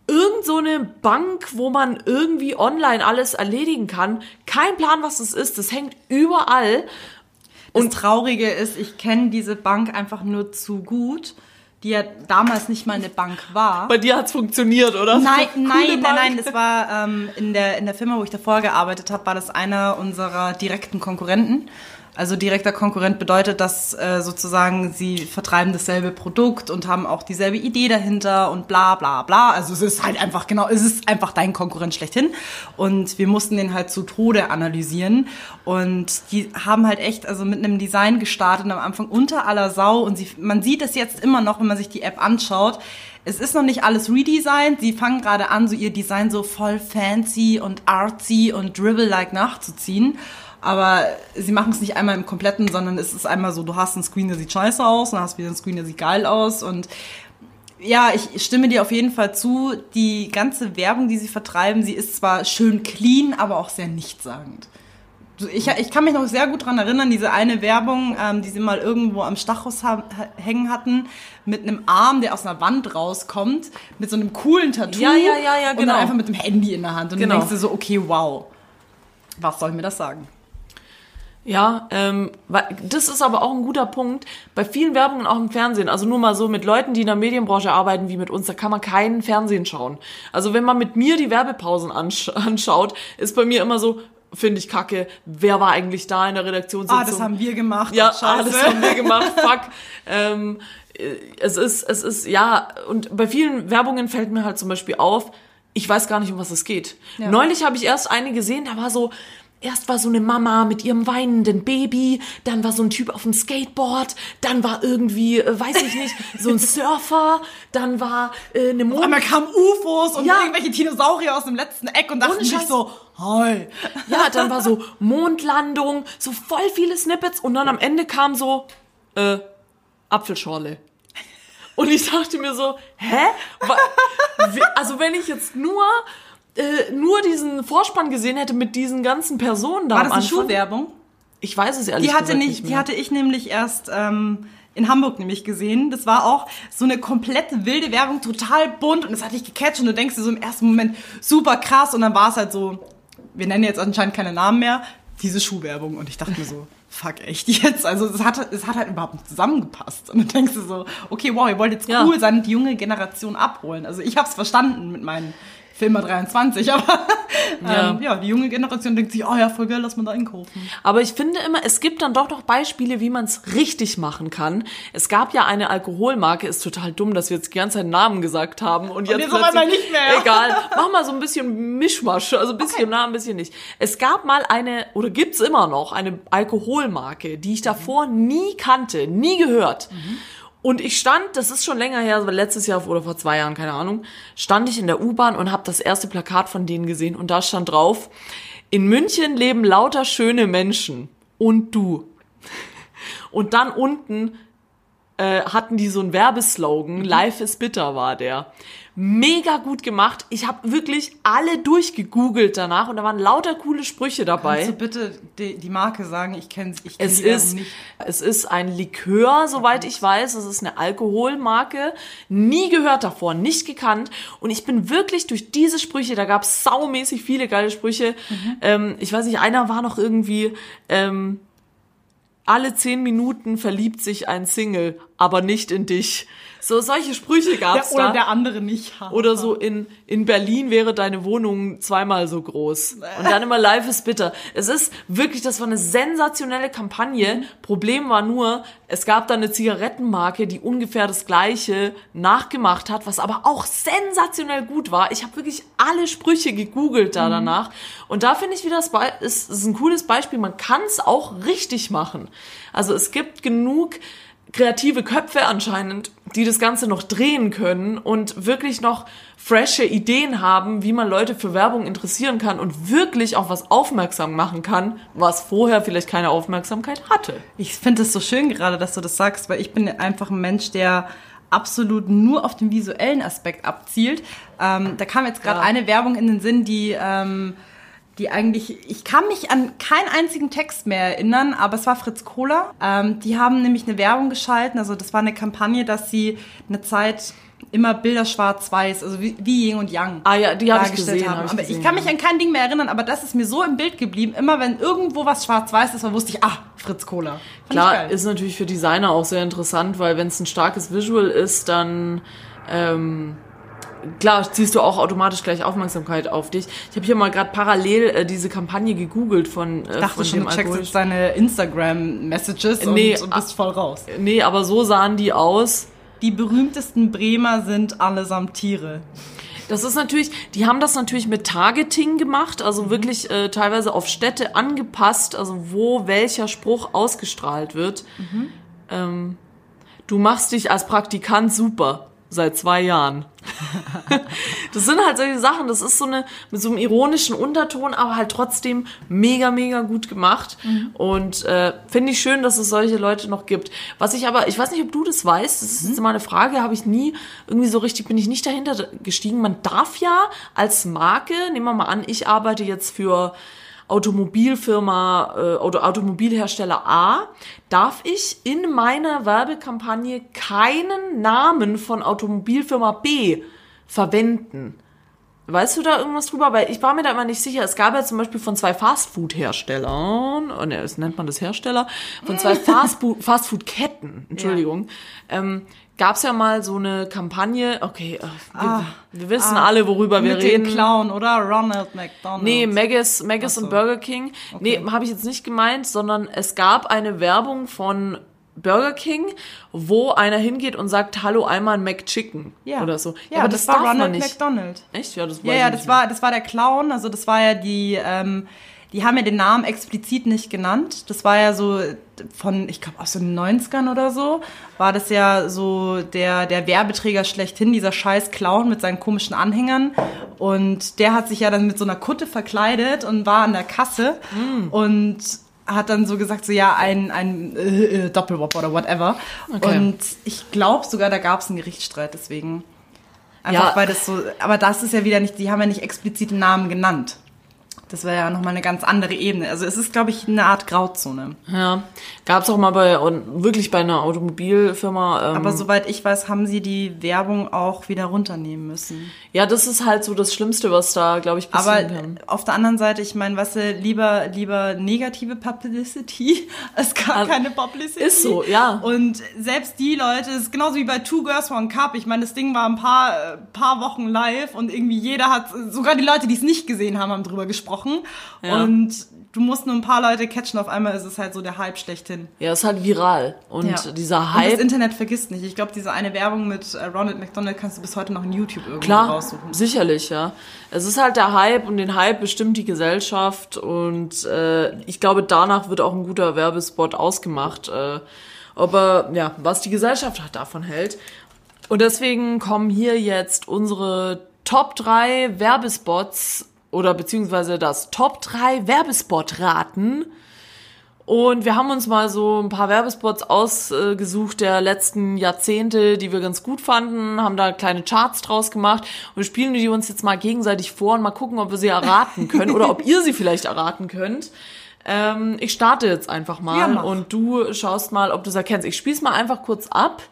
Irgend so eine Bank, wo man irgendwie online alles erledigen kann. Kein Plan, was das ist. Das hängt überall. Und das Traurige ist, ich kenne diese Bank einfach nur zu gut, die ja damals nicht mal eine Bank war. Bei dir hat's funktioniert, oder? Nein, <laughs> nein, nein, nein, das war ähm, in, der, in der Firma, wo ich davor gearbeitet habe, war das einer unserer direkten Konkurrenten. Also direkter Konkurrent bedeutet, dass äh, sozusagen sie vertreiben dasselbe Produkt und haben auch dieselbe Idee dahinter und bla bla bla. Also es ist halt einfach genau, es ist einfach dein Konkurrent schlechthin. Und wir mussten den halt zu Tode analysieren. Und die haben halt echt, also mit einem Design gestartet am Anfang unter aller Sau. Und sie, man sieht es jetzt immer noch, wenn man sich die App anschaut. Es ist noch nicht alles redesigned. Sie fangen gerade an, so ihr Design so voll fancy und artsy und dribble-like nachzuziehen. Aber sie machen es nicht einmal im Kompletten, sondern es ist einmal so, du hast einen Screen, der sieht scheiße aus, dann hast du wieder einen Screen, der sieht geil aus und ja, ich stimme dir auf jeden Fall zu. Die ganze Werbung, die sie vertreiben, sie ist zwar schön clean, aber auch sehr nichtssagend. Ich, ich kann mich noch sehr gut dran erinnern, diese eine Werbung, ähm, die sie mal irgendwo am Stachus ha hängen hatten, mit einem Arm, der aus einer Wand rauskommt, mit so einem coolen Tattoo. Ja, ja, ja, ja, Und genau. dann einfach mit dem Handy in der Hand. Und Genau. du denkst dir so, okay, wow. Was soll mir das sagen? Ja, ähm, das ist aber auch ein guter Punkt. Bei vielen Werbungen auch im Fernsehen, also nur mal so mit Leuten, die in der Medienbranche arbeiten wie mit uns, da kann man keinen Fernsehen schauen. Also wenn man mit mir die Werbepausen ansch <laughs> anschaut, ist bei mir immer so, finde ich kacke, wer war eigentlich da in der Redaktionssitzung? Ah, das haben wir gemacht. Ja, oh, ah, scheiße. das haben wir gemacht, fuck. ähm, äh, es ist, es ist, ja, und bei vielen Werbungen fällt mir halt zum Beispiel auf, ich weiß gar nicht, um was es geht. Ja. Neulich habe ich erst eine gesehen, da war so, erst war so eine Mama mit ihrem weinenden Baby, dann war so ein Typ auf dem Skateboard, dann war irgendwie, äh, weiß ich nicht, so ein Surfer, dann war äh, eine Mond einmal kamen UFOs und Ja. irgendwelche Dinosaurier aus dem letzten Eck und dachten sich so, hi. Ja, dann war so Mondlandung, so voll viele Snippets und dann am Ende kam so äh, Apfelschorle. Und ich dachte mir so, hä? Also wenn ich jetzt nur äh, nur diesen Vorspann gesehen hätte mit diesen ganzen Personen da War das eine Schuhwerbung? ich weiß es ehrlich Die hatte gesagt nicht, nicht die hatte ich nämlich erst ähm, in Hamburg nämlich gesehen. Das war auch so eine komplette wilde Werbung, total bunt und das hat dich gecatcht und du denkst dir so im ersten Moment super krass und dann war es halt so, wir nennen jetzt anscheinend keine Namen mehr, diese Schuhwerbung und ich dachte mir so, fuck echt jetzt, also es hat, es hat halt überhaupt nicht zusammengepasst und dann denkst du so, okay, wow, ihr wollt jetzt Ja. cool sein und die junge Generation abholen. Also ich hab's verstanden mit meinen Filmer 23, <laughs> aber Ja. ähm, ja, die junge Generation denkt sich, oh ja, voll geil, lass mal da einkaufen. Aber ich finde immer, es gibt dann doch noch Beispiele, wie man es richtig machen kann. Es gab ja eine Alkoholmarke, ist total dumm, dass wir jetzt die ganze Zeit Namen gesagt haben und jetzt, jetzt einmal plötzlich- nicht mehr. Egal, <laughs> mach mal so ein bisschen Mischmasch, also ein bisschen nah, ein bisschen nicht. Es gab mal eine, oder gibt's immer noch, eine Alkoholmarke, die ich davor nie kannte, nie gehört. Und ich stand, das ist schon länger her, letztes Jahr oder vor zwei Jahren, keine Ahnung, stand ich in der U-Bahn und habe das erste Plakat von denen gesehen und da stand drauf, in München leben lauter schöne Menschen und du. Und dann unten äh, hatten die so einen Werbeslogan, Life is bitter war der. Mega gut gemacht. Ich habe wirklich alle durchgegoogelt danach und da waren lauter coole Sprüche dabei. Kannst du bitte die, die Marke sagen? Ich kenne ich kenn Es ist, nicht. es ist ein Likör, soweit ich weiß. Es ist eine Alkoholmarke. Nie gehört davor, nicht gekannt. Und ich bin wirklich durch diese Sprüche, da gab es saumäßig viele geile Sprüche. Ähm, ich weiß nicht, einer war noch irgendwie, ähm, alle zehn Minuten verliebt sich ein Single, aber nicht in dich. So solche Sprüche Ja, gab's oder da. der andere nicht. Oder so in, in Berlin wäre deine Wohnung zweimal so groß. Und dann immer Life is bitter. Es ist wirklich, das war eine sensationelle Kampagne. Problem war nur, es gab da eine Zigarettenmarke, die ungefähr das gleiche nachgemacht hat, was aber auch sensationell gut war. Ich habe wirklich alle Sprüche gegoogelt da danach. Und da finde ich wieder, das Be- ist, ist ein cooles Beispiel. Man kann es auch richtig machen. Also es gibt genug kreative Köpfe anscheinend, die das Ganze noch drehen können und wirklich noch frische Ideen haben, wie man Leute für Werbung interessieren kann und wirklich auch was aufmerksam machen kann, was vorher vielleicht keine Aufmerksamkeit hatte. Ich finde es so schön gerade, dass du das sagst, weil ich bin einfach ein Mensch, der absolut nur auf den visuellen Aspekt abzielt. Ähm, da kam jetzt gerade Ja. eine Werbung in den Sinn, die ähm, die eigentlich, ich kann mich an keinen einzigen Text mehr erinnern, aber es war Fritz Kohler. Ähm, die haben nämlich eine Werbung geschalten, also das war eine Kampagne, dass sie eine Zeit immer Bilder schwarz-weiß, also wie, wie Yin und Yang Ah ja, die habe ich dargestellt gesehen. haben. Hab ich aber gesehen, ich kann mich an kein Ding mehr erinnern, aber das ist mir so im Bild geblieben. Immer wenn irgendwo was schwarz-weiß ist, dann wusste ich, ah, Fritz Kohler. Fand Klar, ist natürlich für Designer auch sehr interessant, weil wenn es ein starkes Visual ist, dann ähm, klar ziehst du auch automatisch gleich Aufmerksamkeit auf dich. Ich habe hier mal gerade parallel äh, diese Kampagne gegoogelt von, äh, Ich dachte von schon, du checkst jetzt deine Instagram-Messages Nee, und, und bist voll raus. Nee, aber so sahen die aus. Die berühmtesten Bremer sind allesamt Tiere. Das ist natürlich, die haben das natürlich mit Targeting gemacht, also wirklich äh, teilweise auf Städte angepasst, also wo welcher Spruch ausgestrahlt wird. Ähm, du machst dich als Praktikant super seit zwei Jahren. <laughs> das sind halt solche Sachen, das ist so eine, mit so einem ironischen Unterton, aber halt trotzdem mega, mega gut gemacht. Und äh, finde ich schön, dass es solche Leute noch gibt. Was ich aber, ich weiß nicht, ob du das weißt, das ist jetzt mal eine Frage, habe ich nie irgendwie so richtig, bin ich nicht dahinter gestiegen. Man darf ja als Marke, nehmen wir mal an, ich arbeite jetzt für Automobilfirma äh, oder Automobilhersteller A, darf ich in meiner Werbekampagne keinen Namen von Automobilfirma B verwenden. Weißt du da irgendwas drüber? Weil ich war mir da immer nicht sicher. Es gab ja zum Beispiel von zwei Fastfood-Herstellern, ne, das nennt man das Hersteller, von zwei <laughs> Fastfood- Fastfood-Ketten, Entschuldigung, ähm, gab es ja mal so eine Kampagne, okay, äh, wir, wir wissen alle, worüber wir Mit reden. dem Clown, oder? Ronald McDonald. Nee, Maggis, Maggis so. und Burger King. Nee, habe ich jetzt nicht gemeint, sondern es gab eine Werbung von Burger King, wo einer hingeht und sagt, hallo, einmal ein McChicken ja. oder so. Ja, das, war Ronald McDonald. Echt? Ja, das weiß Ja, ja, nicht das mehr. war, das war der Clown, also das war ja die, ähm, die haben ja den Namen explizit nicht genannt. Das war ja so von, ich glaube, aus den 90ern oder so, war das ja so der, der Werbeträger schlechthin, dieser scheiß Clown mit seinen komischen Anhängern. Und der hat sich ja dann mit so einer Kutte verkleidet und war an der Kasse und hat dann so gesagt, so ja, ein, ein äh, äh, Doppelwop oder whatever. Okay. Und ich glaube sogar, da gab es einen Gerichtsstreit deswegen. Einfach Ja. weil das so, aber das ist ja wieder nicht, die haben ja nicht explizit Namen genannt. Das wäre ja nochmal eine ganz andere Ebene. Also es ist, glaube ich, eine Art Grauzone. Ja, gab's auch mal bei und wirklich bei einer Automobilfirma. Ähm, Aber soweit ich weiß, haben sie die Werbung auch wieder runternehmen müssen. ja, das ist halt so das Schlimmste, was da, glaube ich, Aber passieren kann. auf der anderen Seite, ich meine, weißt du, lieber, lieber negative Publicity <laughs> als gar Also, keine Publicity. ist so, ja. Und selbst die Leute, es ist genauso wie bei Two Girls One Cup. Ich meine, das Ding war ein paar, äh, paar Wochen live und irgendwie jeder hat, sogar die Leute, die es nicht gesehen haben, haben drüber gesprochen. Ja. Und du musst nur ein paar Leute catchen. Auf einmal ist es halt so der Hype schlechthin. Ja, ist halt viral. Und Ja. dieser Und das Hype, Internet vergisst nicht. Ich glaube, diese eine Werbung mit äh, Ronald McDonald kannst du bis heute noch in YouTube irgendwo klar, raussuchen. sicherlich, ja. Es ist halt der Hype und den Hype bestimmt die Gesellschaft und äh, ich glaube, danach wird auch ein guter Werbespot ausgemacht. Äh, aber ja, was die Gesellschaft halt davon hält. Und deswegen kommen hier jetzt unsere Top 3 Werbespots oder beziehungsweise das Top 3 Werbespot-Raten. Und wir haben uns mal so ein paar Werbespots ausgesucht der letzten Jahrzehnte, die wir ganz gut fanden, haben da kleine Charts draus gemacht und wir spielen die uns jetzt mal gegenseitig vor und mal gucken, ob wir sie erraten können oder ob ihr sie vielleicht erraten könnt. Ähm, ich starte jetzt einfach mal Ja, und du schaust mal, ob du es erkennst. Ich spiel's mal einfach kurz ab.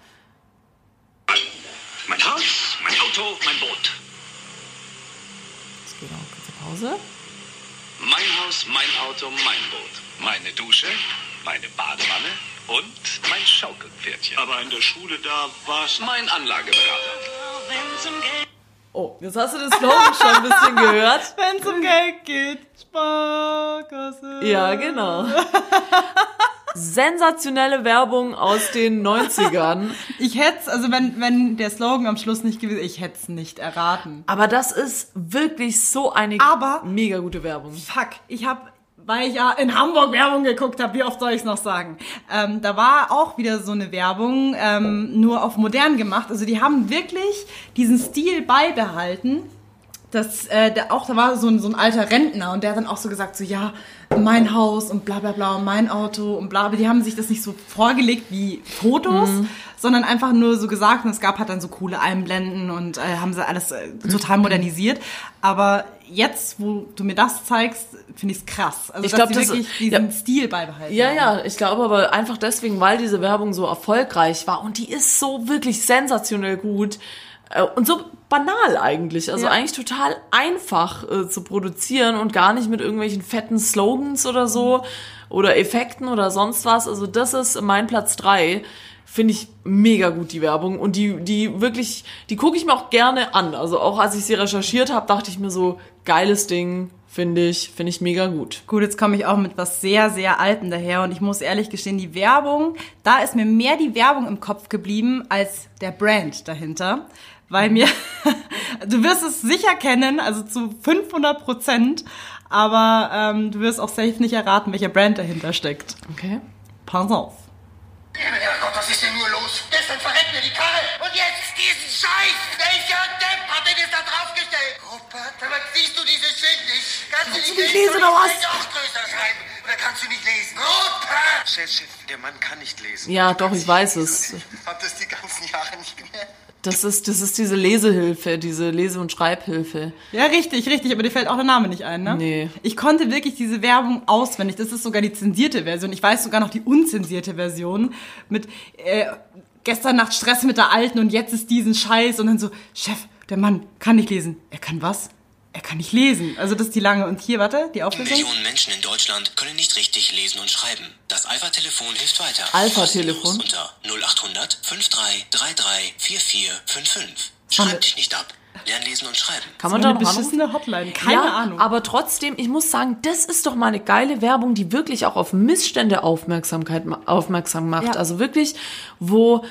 Mein Haus, mein Auto, mein Boot. Pause. Mein Haus, mein Auto, mein Boot. Meine Dusche, meine Badewanne und mein Schaukelpferdchen. Aber in der Schule, da war's mein Anlageberater. Oh, jetzt hast du den Slogan schon ein bisschen gehört. <laughs> Wenn es um Geld geht, Sparkasse. Ja, genau. <laughs> Sensationelle Werbung aus den <laughs> 90ern. Ich hätte also wenn, wenn der Slogan am Schluss nicht gewesen ich hätte es nicht erraten. Aber das ist wirklich so eine Aber- mega gute Werbung. Fuck, ich habe weil ich ja in Hamburg Werbung geguckt habe, wie oft soll ich es noch sagen? Ähm, da war auch wieder so eine Werbung, ähm, nur auf modern gemacht. Also die haben wirklich diesen Stil beibehalten. Das, äh, der, auch da war so ein, so ein alter Rentner und der hat dann auch so gesagt, so ja, mein Haus und bla bla bla und mein Auto und bla. Aber die haben sich das nicht so vorgelegt wie Fotos, sondern einfach nur so gesagt und es gab halt dann so coole Einblenden und äh, haben sie alles äh, total modernisiert. Aber jetzt, wo du mir das zeigst, finde ich es krass. Also Ich dass glaub, das- wirklich diesen ja. Stil beibehalten. Ja, haben. ja, ich glaube aber einfach deswegen, weil diese Werbung so erfolgreich war und die ist so wirklich sensationell gut und so banal eigentlich. Also Ja. eigentlich total einfach äh, zu produzieren und gar nicht mit irgendwelchen fetten Slogans oder so oder Effekten oder sonst was. Also das ist mein Platz drei. Finde ich mega gut, die Werbung. Und die, die wirklich, die gucke ich mir auch gerne an. Also auch als ich sie recherchiert habe, dachte ich mir so, geiles Ding, finde ich, finde ich mega gut. Gut, jetzt komme ich auch mit was sehr, sehr Alten daher und ich muss ehrlich gestehen, die Werbung, da ist mir mehr die Werbung im Kopf geblieben als der Brand dahinter. Weil mir, <laughs> du wirst es sicher kennen, also zu 500 Prozent, aber ähm, du wirst auch safe nicht erraten, welcher Brand dahinter steckt. Okay. Pass auf. Herrgott, was ist denn nur los? Gestern verreckt mir die Karre und jetzt diesen Scheiß! Welcher Depp hat denn das da draufgestellt? Rupert, siehst du dieses Schild nicht? Kannst, du nicht lesen, oder was? Auch größer schreiben? Oder kannst du nicht lesen? Rupert! Chef, Chef, der Mann kann nicht lesen. Ja, doch, ich weiß es. Ich hab das die ganzen Jahre nicht gemerkt. Das ist, das ist diese Lesehilfe, diese Lese- und Schreibhilfe. Ja, richtig, richtig, aber dir fällt auch der Name nicht ein, ne? Nee. Ich konnte wirklich diese Werbung auswendig. Das ist sogar die zensierte Version. Ich weiß sogar noch die unzensierte Version mit äh, gestern Nacht Stress mit der Alten und jetzt ist diesen Scheiß und dann so, Chef, der Mann kann nicht lesen. Er kann was? Er kann nicht lesen. Also das ist die lange. Und hier, warte, die Auflösung. Millionen Menschen in Deutschland können nicht richtig lesen und schreiben. Das Alpha-Telefon hilft weiter. Alpha-Telefon? Unter 0800 5333 4455. Haben wir- Schreib dich nicht ab. Lern lesen und schreiben. Kann man da noch anrufen? Hotline. Keine ja, Ahnung. aber trotzdem, ich muss sagen, das ist doch mal eine geile Werbung, die wirklich auch auf Missstände Aufmerksamkeit aufmerksam macht. Ja. Also wirklich, wo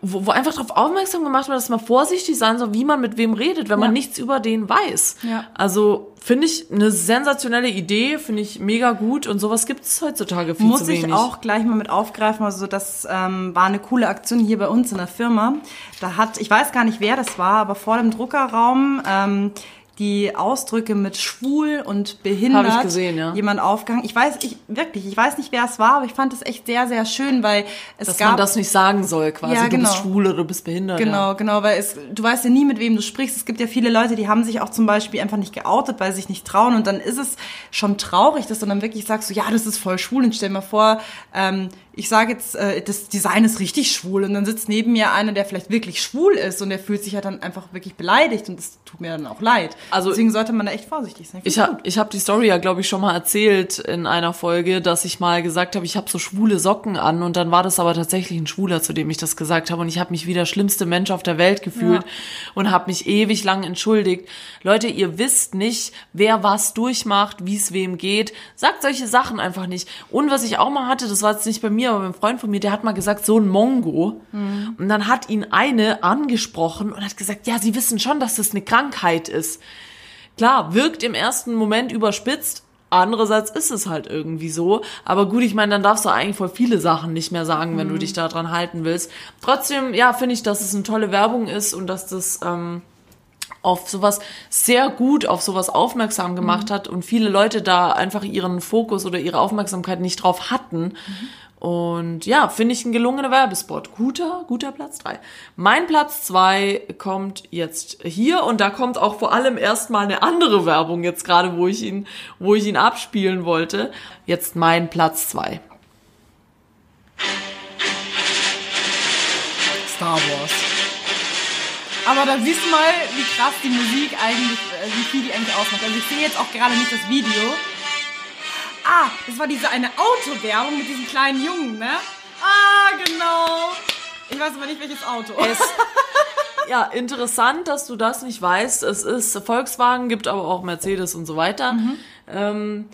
wo, wo einfach darauf aufmerksam gemacht wird, dass man vorsichtig sein soll, wie man mit wem redet, wenn man Ja. nichts über den weiß. Ja. Also finde ich eine sensationelle Idee, finde ich mega gut und sowas gibt es heutzutage viel Muss zu wenig. ich auch gleich mal mit aufgreifen. Also das ähm, war eine coole Aktion hier bei uns in der Firma. Da hat, ich weiß gar nicht, wer das war, aber vor dem Druckerraum ähm, die Ausdrücke mit schwul und behindert ich gesehen, ja. jemand aufgehangen. Ich weiß, ich wirklich, ich weiß nicht, wer es war, aber ich fand es echt sehr, sehr schön, weil es dass gab man das nicht sagen soll, quasi. Ja, Du bist genau. schwul oder du bist behindert. Genau, Ja. genau, weil es, du weißt ja nie, mit wem du sprichst. Es gibt ja viele Leute, die haben sich auch zum Beispiel einfach nicht geoutet, weil sie sich nicht trauen. Und dann ist es schon traurig, dass du dann wirklich sagst, so, ja, das ist voll schwul. Und stell dir mal vor, ähm, ich sage jetzt, äh, das Design ist richtig schwul. Und dann sitzt neben mir einer, der vielleicht wirklich schwul ist und der fühlt sich ja dann einfach wirklich beleidigt. Und das tut mir dann auch leid. Also- Deswegen sollte man da echt vorsichtig sein. Ich habe ich hab die Story ja, glaube ich, schon mal erzählt in einer Folge, dass ich mal gesagt habe, ich habe so schwule Socken an und dann war das aber tatsächlich ein Schwuler, zu dem ich das gesagt habe und ich habe mich wie der schlimmste Mensch auf der Welt gefühlt Ja. und habe mich ewig lang entschuldigt. Leute, ihr wisst nicht, wer was durchmacht, wie es wem geht. Sagt solche Sachen einfach nicht. Und was ich auch mal hatte, das war jetzt nicht bei mir, aber beim Freund von mir, der hat mal gesagt, so ein Mongo. Und dann hat ihn eine angesprochen und hat gesagt, ja, sie wissen schon, dass das eine Krankheit ist klar, wirkt im ersten Moment überspitzt. Andererseits ist es halt irgendwie so. Aber gut, ich meine, dann darfst du eigentlich voll viele Sachen nicht mehr sagen, wenn du dich daran halten willst. Trotzdem, ja, finde ich, dass es eine tolle Werbung ist und dass das ähm, auf sowas sehr gut auf sowas aufmerksam gemacht hat und viele Leute da einfach ihren Fokus oder ihre Aufmerksamkeit nicht drauf hatten. Und ja, finde ich ein gelungener Werbespot. Guter, guter Platz drei. Mein Platz zwei kommt jetzt hier und da kommt auch vor allem erstmal eine andere Werbung jetzt gerade, wo ich ihn, wo ich ihn abspielen wollte. Jetzt mein Platz zwei. Star Wars. Aber da siehst du mal, wie krass die Musik eigentlich, äh, wie viel die eigentlich ausmacht. Also ich sehe jetzt auch gerade nicht das Video. Ah, das war diese eine Autowerbung mit diesem kleinen Jungen, ne? Ah, genau. Ich weiß aber nicht, welches Auto. Es, ja, interessant, dass du das nicht weißt. Es ist Volkswagen, gibt aber auch Mercedes und so weiter. Ähm,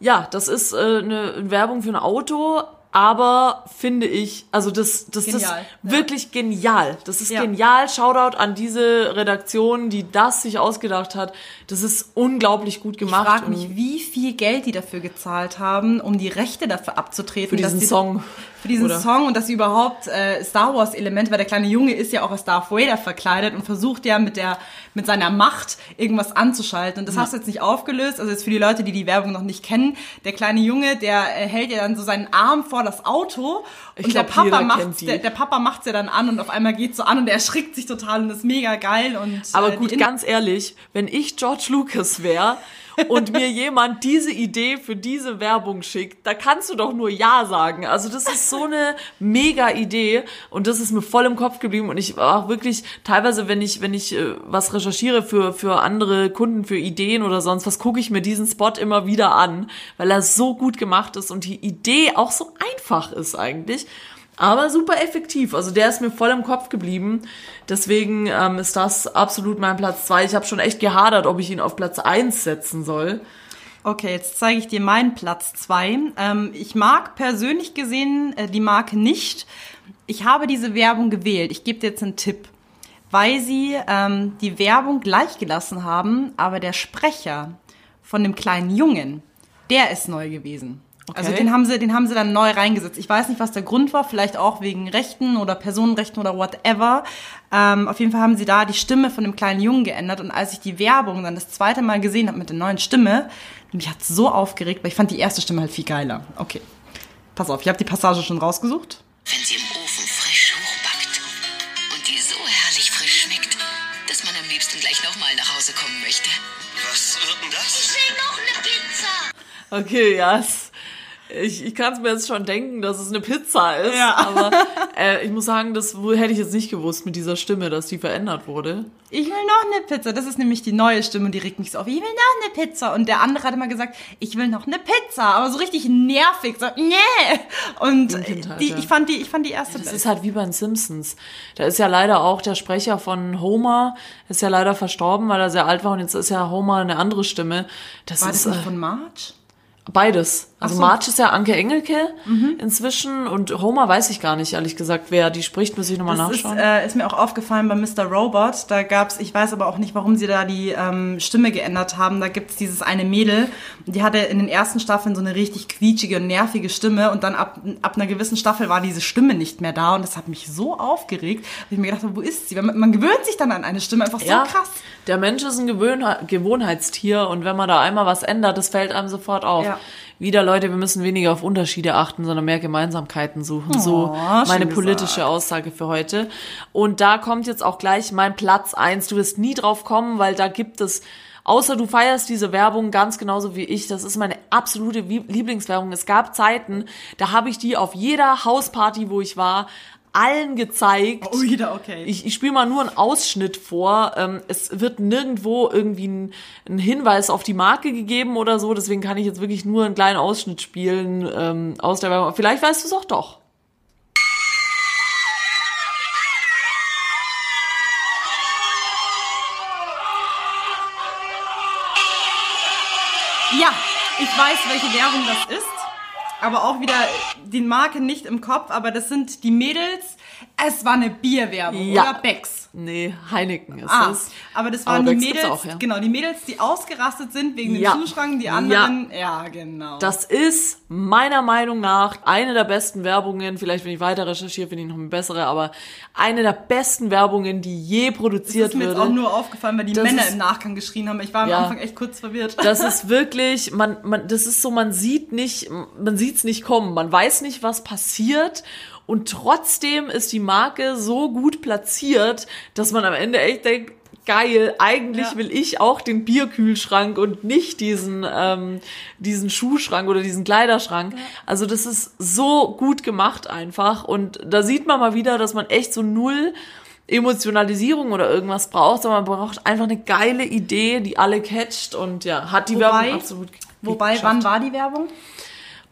ja, das ist äh, eine Werbung für ein Auto, aber finde ich, also das, das Genial, ist ja. wirklich genial. Das ist Ja. genial. Shoutout an diese Redaktion, die das sich ausgedacht hat. Das ist unglaublich gut ich gemacht. frage und mich, wie viel Geld die dafür gezahlt haben, um die Rechte dafür abzutreten. für diesen dass die, Song. Für diesen Oder? Song und dass sie überhaupt äh, Star Wars Elemente, weil der kleine Junge ist ja auch als Darth Vader verkleidet und versucht ja mit der mit seiner Macht irgendwas anzuschalten. Und das hast du jetzt nicht aufgelöst. Also jetzt für die Leute, die die Werbung noch nicht kennen, der kleine Junge, der äh, hält ja dann so seinen Arm vor das Auto Ich und der glaub, Papa jeder macht der, der Papa macht's ja dann an und auf einmal geht's so an und er erschrickt sich total und ist mega geil und Aber äh, gut, ganz ehrlich, wenn ich George Lucas wäre und mir jemand diese Idee für diese Werbung schickt, da kannst du doch nur Ja sagen. Also das ist so eine mega Idee und das ist mir voll im Kopf geblieben und ich war auch wirklich teilweise, wenn ich wenn ich äh, was recherchiere für für andere Kunden für Ideen oder sonst was, gucke ich mir diesen Spot immer wieder an, weil er so gut gemacht ist und die Idee auch so einfach ist eigentlich. Aber super effektiv. Also der ist mir voll im Kopf geblieben. Deswegen ähm, ist das absolut mein Platz zwei. Ich habe schon echt gehadert, ob ich ihn auf Platz eins setzen soll. Okay, jetzt zeige ich dir meinen Platz zwei. Ähm, ich mag persönlich gesehen äh, die Marke nicht. Ich habe diese Werbung gewählt. Ich gebe dir jetzt einen Tipp. Weil sie ähm, die Werbung gleich gelassen haben, aber der Sprecher von dem kleinen Jungen, der ist neu gewesen. Also Okay. den haben sie, den haben sie dann neu reingesetzt. Ich weiß nicht, was der Grund war, vielleicht auch wegen Rechten oder Personenrechten oder whatever. Ähm, auf jeden Fall haben sie da die Stimme von dem kleinen Jungen geändert. Und als ich die Werbung dann das zweite Mal gesehen habe mit der neuen Stimme, mich hat so aufgeregt, weil ich fand die erste Stimme halt viel geiler. Okay, pass auf, ich habe die Passage schon rausgesucht. wenn sie im Ofen frisch hochbackt und die so herrlich frisch schmeckt, dass man am liebsten gleich nochmal nach Hause kommen möchte. Was wird denn das? will noch eine Pizza. Okay, ja. Es, ich ich kann es mir jetzt schon denken, dass es eine Pizza ist. Ja. Aber äh, ich muss sagen, das hätte ich jetzt nicht gewusst mit dieser Stimme, dass die verändert wurde. Ich will noch eine Pizza. Das ist nämlich die neue Stimme und die regt mich so auf. Ich will noch eine Pizza. Und der andere hat immer gesagt, ich will noch eine Pizza. Aber so richtig nervig. So, nee. Und Ein Kind halt, die, ja. ich, fand die, ich fand die erste Das ist halt wie bei den Simpsons. Da ist ja leider auch der Sprecher von Homer, ist ja leider verstorben, weil er sehr alt war und jetzt ist ja Homer eine andere Stimme. Das War ist das nicht äh, von Marge? Beides. Also so. Marge ist ja Anke Engelke inzwischen und Homer weiß ich gar nicht, ehrlich gesagt, wer die spricht, muss ich nochmal Das ist, nachschauen. äh, ist mir auch aufgefallen bei Mr. Robot. Da gab's, ich weiß aber auch nicht, warum sie da die ähm, Stimme geändert haben. Da gibt's dieses eine Mädel, die hatte in den ersten Staffeln so eine richtig quietschige und nervige Stimme und dann ab, ab einer gewissen Staffel war diese Stimme nicht mehr da und das hat mich so aufgeregt, dass ich mir gedacht habe, wo ist sie? Man, man gewöhnt sich dann an eine Stimme einfach so krass. Der Mensch ist ein Gewohnheitstier und wenn man da einmal was ändert, das fällt einem sofort auf. Ja. Wieder Leute, wir müssen weniger auf Unterschiede achten, sondern mehr Gemeinsamkeiten suchen. so Oh, schön meine gesagt. politische Aussage für heute. Und da kommt jetzt auch gleich mein Platz eins. Du wirst nie drauf kommen, weil da gibt es Außer du feierst diese Werbung ganz genauso wie ich. Das ist meine absolute Lieblingswerbung. Es gab Zeiten, da habe ich die auf jeder Hausparty, wo ich war, allen gezeigt. Oh, wieder okay. Ich, ich spiele mal nur einen Ausschnitt vor. Ähm, es wird nirgendwo irgendwie ein, ein Hinweis auf die Marke gegeben oder so. Deswegen kann ich jetzt wirklich nur einen kleinen Ausschnitt spielen ähm, aus der Werbung. Vielleicht weißt du es auch doch. Ja, ich weiß, welche Werbung das ist. Aber auch wieder die Marke nicht im Kopf, aber das sind die Mädels. Es war eine Bierwerbung Ja. oder Becks. Nee, Heineken ist Ah, es. aber das Aber waren die Becks gibt's Mädels, auch, ja. genau, die Mädels, die ausgerastet sind wegen Ja. dem Schuhschrank, die anderen, ja, genau. Das ist meiner Meinung nach eine der besten Werbungen. Vielleicht, wenn ich weiter recherchiere, finde ich noch eine bessere, aber eine der besten Werbungen, die je das produziert ist mir jetzt wurde. auch nur aufgefallen, weil die Das Männer ist- im Nachgang geschrien haben. Ich war am Ja. Anfang echt kurz verwirrt. Das ist <laughs> wirklich, man, man, das ist so, man sieht nicht, man sieht's nicht kommen. Man weiß nicht, was passiert. Und trotzdem ist die Marke so gut platziert, dass man am Ende echt denkt, geil, eigentlich Ja. will ich auch den Bierkühlschrank und nicht diesen, ähm, diesen Schuhschrank oder diesen Kleiderschrank. Also das ist so gut gemacht einfach. Und da sieht man mal wieder, dass man echt so null Emotionalisierung oder irgendwas braucht, sondern man braucht einfach eine geile Idee, die alle catcht und ja, hat die Wobei- Werbung absolut Wobei, geschafft. wann war die Werbung?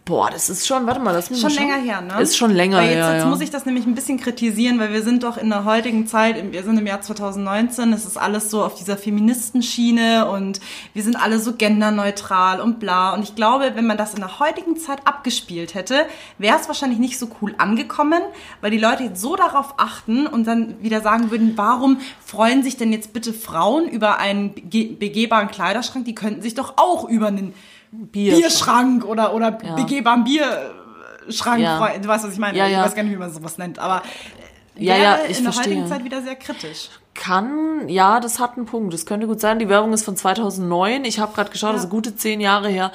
Boah, das ist schon, warte mal, das muss Schon man länger her, ne? Ist schon länger weil jetzt, her, Jetzt ja. muss ich das nämlich ein bisschen kritisieren, weil wir sind doch in der heutigen Zeit, wir sind im Jahr 2019, es ist alles so auf dieser Feministenschiene und wir sind alle so genderneutral und bla. Und ich glaube, wenn man das in der heutigen Zeit abgespielt hätte, wäre es wahrscheinlich nicht so cool angekommen, weil die Leute jetzt so darauf achten und dann wieder sagen würden, warum freuen sich denn jetzt bitte Frauen über einen bege- begehbaren Kleiderschrank? Die könnten sich doch auch über einen Bier. Bierschrank oder, oder begehbaren Bierschrank Ja. freuen. Du weißt, was ich meine. Ja, Ich ja. weiß gar nicht, wie man sowas nennt. Aber Ja, wäre ja, ich in der verstehe. heutigen Zeit wieder sehr kritisch. Kann, ja, das hat einen Punkt. Das könnte gut sein. Die Werbung ist von 2009. Ich habe gerade geschaut, das ist gute zehn Jahre her.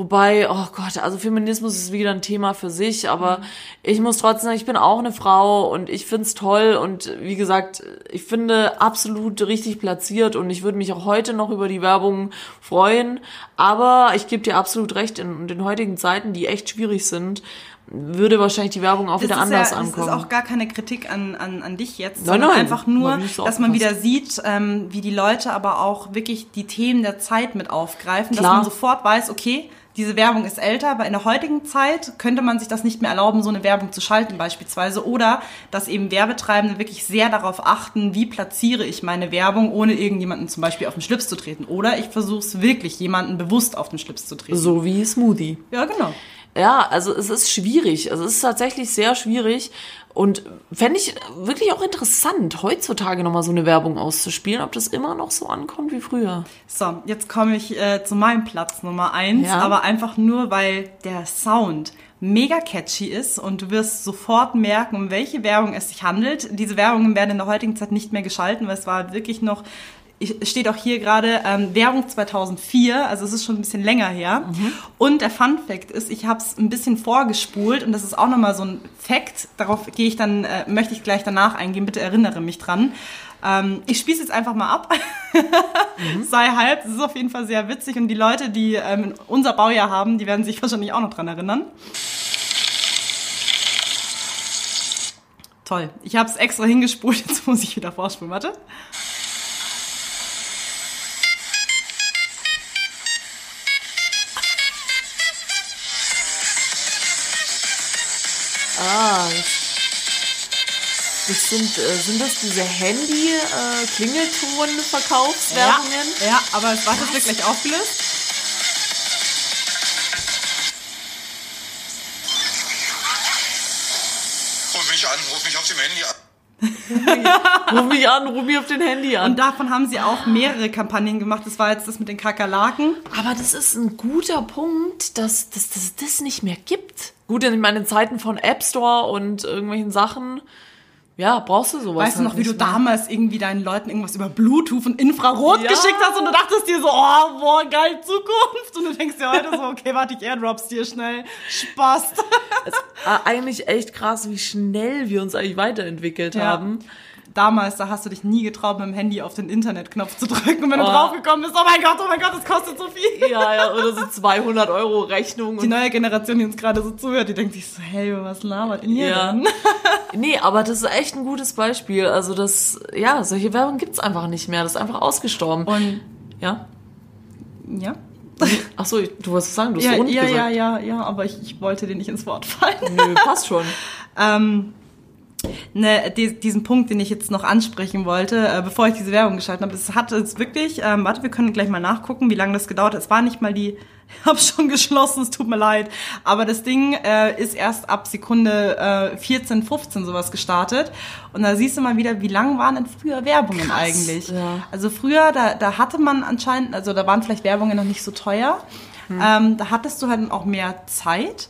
Wobei, oh Gott, also Feminismus ist wieder ein Thema für sich, aber Mhm. ich muss trotzdem sagen, ich bin auch eine Frau und ich find's toll und wie gesagt, ich finde absolut richtig platziert und ich würde mich auch heute noch über die Werbung freuen, aber ich gebe dir absolut recht, in den heutigen Zeiten, die echt schwierig sind, würde wahrscheinlich die Werbung auch wieder das anders ist ja, ankommen. Das ist auch gar keine Kritik an, an, an dich jetzt, Nein, sondern nein, einfach nur, so dass man wieder sieht, ähm, wie die Leute aber auch wirklich die Themen der Zeit mit aufgreifen, Klar. dass man sofort weiß, okay, diese Werbung ist älter, aber in der heutigen Zeit könnte man sich das nicht mehr erlauben, so eine Werbung zu schalten beispielsweise. Oder dass eben Werbetreibende wirklich sehr darauf achten, wie platziere ich meine Werbung, ohne irgendjemanden zum Beispiel auf den Schlips zu treten. Oder ich versuche es wirklich, jemanden bewusst auf den Schlips zu treten. so wie Smoothie. Ja, genau. Ja, also es ist schwierig. Also es ist tatsächlich sehr schwierig. Und fände ich wirklich auch interessant, heutzutage nochmal so eine Werbung auszuspielen, ob das immer noch so ankommt wie früher. So, jetzt komme ich äh, zu meinem Platz Nummer eins, Ja. aber einfach nur, weil der Sound mega catchy ist und du wirst sofort merken, um welche Werbung es sich handelt. Diese Werbungen werden in der heutigen Zeit nicht mehr geschalten, weil es war wirklich noch ich- steht auch hier gerade ähm, Werbung 2004, also es ist schon ein bisschen länger her. Und der Fun Fact ist, ich habe es ein bisschen vorgespult und das ist auch nochmal so ein Fact. Darauf gehe ich dann, äh, möchte ich gleich danach eingehen. Bitte erinnere mich dran. Ähm, ich spieße jetzt einfach mal ab. <laughs> Sei halb. Das ist auf jeden Fall sehr witzig und die Leute, die ähm, unser Baujahr haben, die werden sich wahrscheinlich auch noch dran erinnern. Toll. Ich habe es extra hingespult. <laughs> Jetzt muss ich wieder vorspulen. Warte. krass. Das sind, äh, sind das diese Handy-Klingelton-Verkaufswerbungen? Äh, ja, ja, aber es war das wirklich aufgelöst? Ruf mich an, ruf mich auf dem Handy an. <laughs> Ruf mich an, ruf mich auf den Handy an. Und davon haben sie auch mehrere Kampagnen gemacht. Das war jetzt das mit den Kakerlaken. Aber das ist ein guter Punkt, dass dass- dass es das nicht mehr gibt. Gut, in meinen Zeiten von App Store und irgendwelchen Sachen, ja, brauchst du sowas. Weißt du noch, halt wie du mehr. damals irgendwie deinen Leuten irgendwas über Bluetooth und Infrarot Ja. geschickt hast und du dachtest dir so, oh, boah, geil, Zukunft. Und du denkst dir heute so, okay, warte, ich airdrops dir schnell. Spaß. Ah, eigentlich echt krass, wie schnell wir uns eigentlich weiterentwickelt Ja. haben. Damals, da hast du dich nie getraut, mit dem Handy auf den Internetknopf zu drücken. Und wenn du Oh. draufgekommen bist, oh mein Gott, oh mein Gott, das kostet so viel. Ja, ja, oder so 200 Euro Rechnung. Die neue Generation, die uns gerade so zuhört, die denkt sich so, hey, was labert ihr Ja. denn? <laughs> Nee, aber das ist echt ein gutes Beispiel. Also das, ja, solche Werbung gibt's einfach nicht mehr. Das ist einfach ausgestorben. Und, ja? ja. Ach so, du wolltest sagen, du hast Ja, rund ja, gesagt. ja, ja, ja, aber ich, ich wollte dir nicht ins Wort fallen. Nö, passt schon. <laughs> Ähm, ne, die, diesen Punkt, den ich jetzt noch ansprechen wollte, äh, bevor ich diese Werbung geschaltet habe, es hat es wirklich, ähm, warte, wir können gleich mal nachgucken, wie lange das gedauert hat. Es war nicht mal die, <laughs> ich habe schon geschlossen, es tut mir leid, aber das Ding äh, ist erst ab Sekunde äh, 14, 15 sowas gestartet und da siehst du mal wieder, wie lang waren denn früher Werbungen Krass, eigentlich? ja. Also früher, da, da hatte man anscheinend, also da waren vielleicht Werbungen noch nicht so teuer, ähm, da hattest du halt auch mehr Zeit.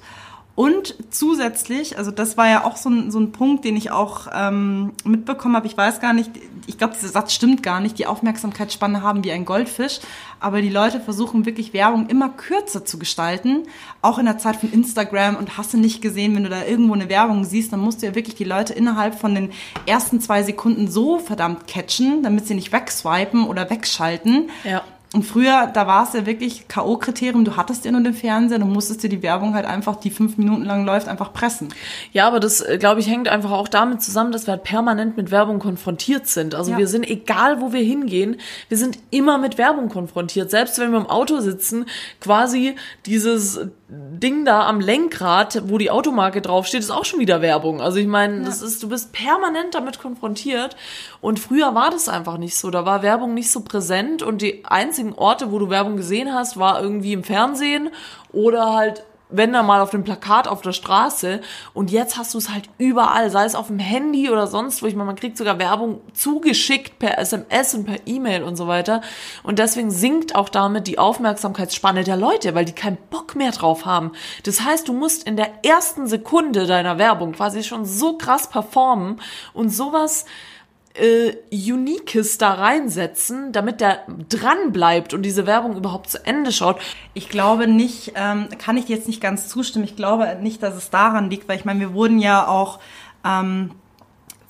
Und zusätzlich, also das war ja auch so ein, so ein Punkt, den ich auch ähm, mitbekommen habe. Ich weiß gar nicht, ich glaube, dieser Satz stimmt gar nicht. Die Aufmerksamkeitsspanne haben wie ein Goldfisch. Aber die Leute versuchen wirklich Werbung immer kürzer zu gestalten. Auch in der Zeit von Instagram. Und hast du nicht gesehen, wenn du da irgendwo eine Werbung siehst, dann musst du ja wirklich die Leute innerhalb von den ersten zwei Sekunden so verdammt catchen, damit sie nicht wegswipen oder wegschalten. Ja. Und früher, da war es ja wirklich K.O.-Kriterium, du hattest ja nur den Fernseher, du musstest dir die Werbung halt einfach, die fünf Minuten lang läuft, einfach pressen. Ja, aber das, äh, glaube ich, hängt einfach auch damit zusammen, dass wir halt permanent mit Werbung konfrontiert sind. Also Ja. wir sind, egal wo wir hingehen, wir sind immer mit Werbung konfrontiert. Selbst wenn wir im Auto sitzen, quasi dieses Ding da am Lenkrad, wo die Automarke draufsteht, ist auch schon wieder Werbung. Also ich meine, das ist, du bist permanent damit konfrontiert. Und früher war das einfach nicht so. Da war Werbung nicht so präsent und die einzigen Orte, wo du Werbung gesehen hast, war irgendwie im Fernsehen oder halt wenn da mal auf dem Plakat auf der Straße und jetzt hast du es halt überall, sei es auf dem Handy oder sonst wo. Ich meine, man kriegt sogar Werbung zugeschickt per SMS und per E-Mail und so weiter. Und deswegen sinkt auch damit die Aufmerksamkeitsspanne der Leute, weil die keinen Bock mehr drauf haben. Das heißt, du musst in der ersten Sekunde deiner Werbung quasi schon so krass performen und sowas äh, Uniques da reinsetzen, damit der dran bleibt und diese Werbung überhaupt zu Ende schaut. Ich glaube nicht, ähm, kann ich jetzt nicht ganz zustimmen. Ich glaube nicht, dass es daran liegt, weil ich meine, wir wurden ja auch ähm,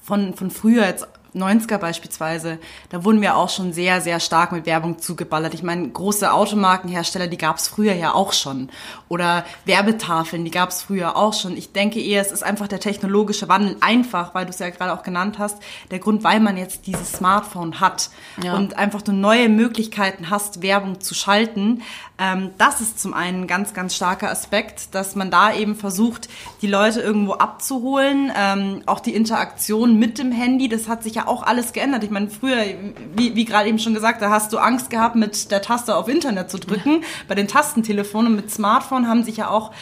von, von früher jetzt 90er beispielsweise, da wurden wir auch schon sehr, sehr stark mit Werbung zugeballert. Ich meine, große Automarkenhersteller, die gab es früher ja auch schon. Oder Werbetafeln, die gab es früher auch schon. Ich denke eher, es ist einfach der technologische Wandel einfach, weil du es ja gerade auch genannt hast, der Grund, weil man jetzt dieses Smartphone hat Ja. und einfach du neue Möglichkeiten hast, Werbung zu schalten. Ähm, das ist zum einen ein ganz, ganz starker Aspekt, dass man da eben versucht, die Leute irgendwo abzuholen. Ähm, auch die Interaktion mit dem Handy, das hat sich ja auch alles geändert. Ich meine, früher, wie, wie gerade eben schon gesagt, da hast du Angst gehabt, mit der Taste auf Internet zu drücken. Bei den Tastentelefonen mit Smartphone haben sich ja auch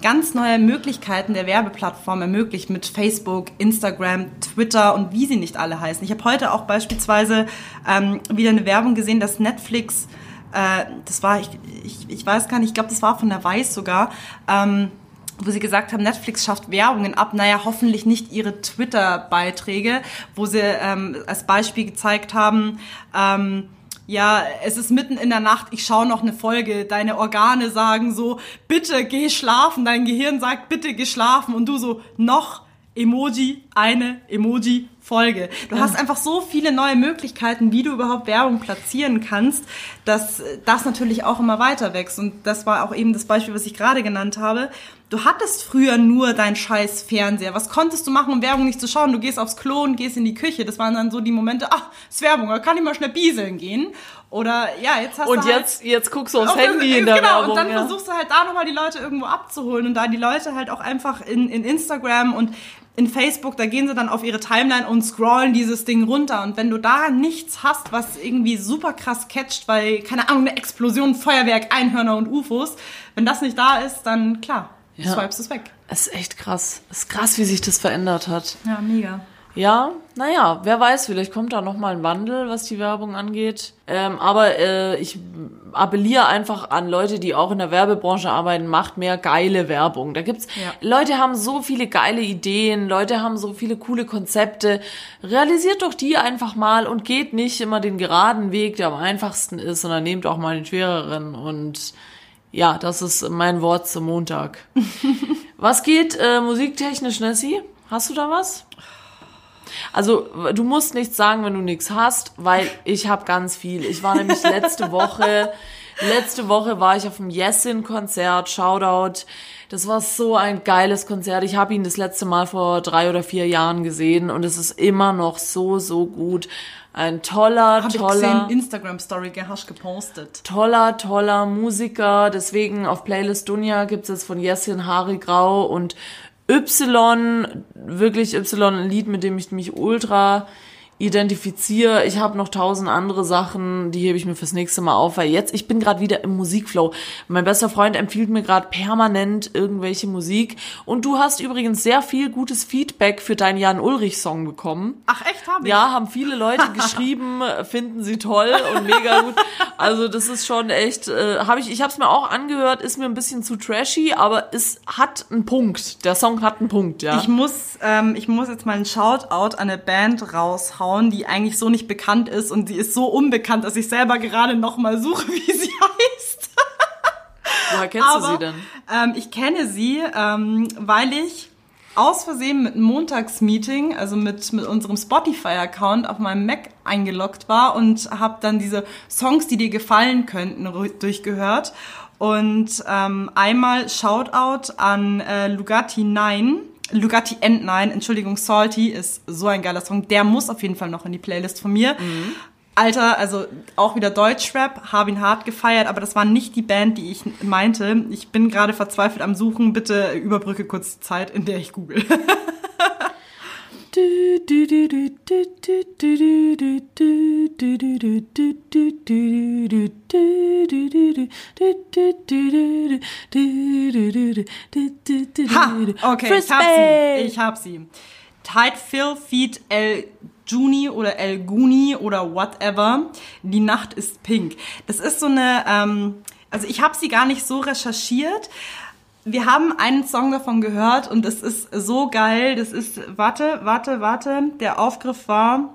ganz neue Möglichkeiten der Werbeplattform ermöglicht mit Facebook, Instagram, Twitter und wie sie nicht alle heißen. Ich habe heute auch beispielsweise ähm, wieder eine Werbung gesehen, dass Netflix, äh, das war, ich, ich, ich weiß gar nicht, ich glaube, das war von der Weiß sogar, ähm, wo sie gesagt haben, Netflix schafft Werbungen ab, naja, hoffentlich nicht ihre Twitter-Beiträge, wo sie ähm, als Beispiel gezeigt haben, ähm, ja, es ist mitten in der Nacht, ich schaue noch eine Folge, deine Organe sagen so, bitte geh schlafen, dein Gehirn sagt, bitte geh schlafen. Und du so, noch Emoji, eine Emoji, Folge. Du hast einfach so viele neue Möglichkeiten, wie du überhaupt Werbung platzieren kannst, dass das natürlich auch immer weiter wächst. Und das war auch eben das Beispiel, was ich gerade genannt habe. Du hattest früher nur dein scheiß Fernseher. Was konntest du machen, um Werbung nicht zu schauen? Du gehst aufs Klo und gehst in die Küche. Das waren dann so die Momente, ach, ist Werbung, da kann ich mal schnell bieseln gehen. Oder ja, jetzt hast Und du halt jetzt, jetzt guckst du aufs auf das- Handy in der genau, Werbung. und dann ja. versuchst du halt da nochmal die Leute irgendwo abzuholen und da die Leute halt auch einfach in, in Instagram und in Facebook, da gehen sie dann auf ihre Timeline und scrollen dieses Ding runter. Und wenn du da nichts hast, was irgendwie super krass catcht, weil, keine Ahnung, eine Explosion, Feuerwerk, Einhörner und UFOs, wenn das nicht da ist, dann klar, Ja. swipes es weg. Es ist echt krass. Es ist krass, wie sich das verändert hat. Ja, mega. Ja, naja, wer weiß, vielleicht kommt da nochmal ein Wandel, was die Werbung angeht. Ähm, aber äh, ich appelliere einfach an Leute, die auch in der Werbebranche arbeiten, macht mehr geile Werbung. Da gibt's Ja. Leute haben so viele geile Ideen, Leute haben so viele coole Konzepte. Realisiert doch die einfach mal und geht nicht immer den geraden Weg, der am einfachsten ist, sondern nehmt auch mal den schwereren. Und ja, das ist mein Wort zum Montag. <laughs> was geht äh, musiktechnisch, Nessie? Hast du da was? Also du musst nichts sagen, wenn du nichts hast, weil ich habe ganz viel. Ich war nämlich letzte Woche, letzte Woche war ich auf dem Yesin-Konzert, Shoutout. Das war so ein geiles Konzert. Ich habe ihn das letzte Mal vor drei oder vier Jahren gesehen und es ist immer noch so, so gut. Ein toller, Hab ich toller gesehen, Instagram-Story gehascht gepostet. toller, toller Musiker. Deswegen auf Playlist Dunja gibt's jetzt von Jessin Hari Grau und Y, wirklich Y, ein Lied, mit dem ich mich ultra identifiziere. Ich habe noch tausend andere Sachen, die hebe ich mir fürs nächste Mal auf, weil jetzt, ich bin gerade wieder im Musikflow. Mein bester Freund empfiehlt mir gerade permanent irgendwelche Musik. Und du hast übrigens sehr viel gutes Feedback für deinen Jan-Ulrich-Song bekommen. Ach, echt, habe ich? Ja, haben viele Leute <laughs> geschrieben, finden sie toll und mega gut. Also das ist schon echt, äh, habe ich, ich habe es mir auch angehört, ist mir ein bisschen zu trashy, aber es hat einen Punkt. Der Song hat einen Punkt, ja. Ich muss, ähm, ich muss jetzt mal einen Shoutout an eine Band raushauen, die eigentlich so nicht bekannt ist und sie ist so unbekannt, dass ich selber gerade noch mal suche, <laughs> wie sie heißt. Woher kennst du sie denn? Ähm, ich kenne sie, ähm, weil ich aus Versehen mit einem Montagsmeeting, also mit, mit unserem Spotify-Account auf meinem Mac eingeloggt war und habe dann diese Songs, die dir gefallen könnten, durchgehört. Und ähm, einmal Shoutout an äh, Lugatti 9. Lugatti N9, Entschuldigung, Salty ist so ein geiler Song. Der muss auf jeden Fall noch in die Playlist von mir. Alter, also auch wieder Deutschrap, hab ihn hart gefeiert, aber das war nicht die Band, die ich meinte. Ich bin gerade verzweifelt am Suchen. Bitte überbrücke kurz die Zeit, in der ich google. <laughs> Ha! Okay, ich hab sie. Ich hab sie. Tide Phil Feed El Juni oder El Guni oder whatever. Die Nacht ist pink. Das ist so eine, ähm, also ich habe sie gar nicht so recherchiert. Wir haben einen Song davon gehört und es ist so geil. Das ist, warte, warte, warte. Der Aufgriff war,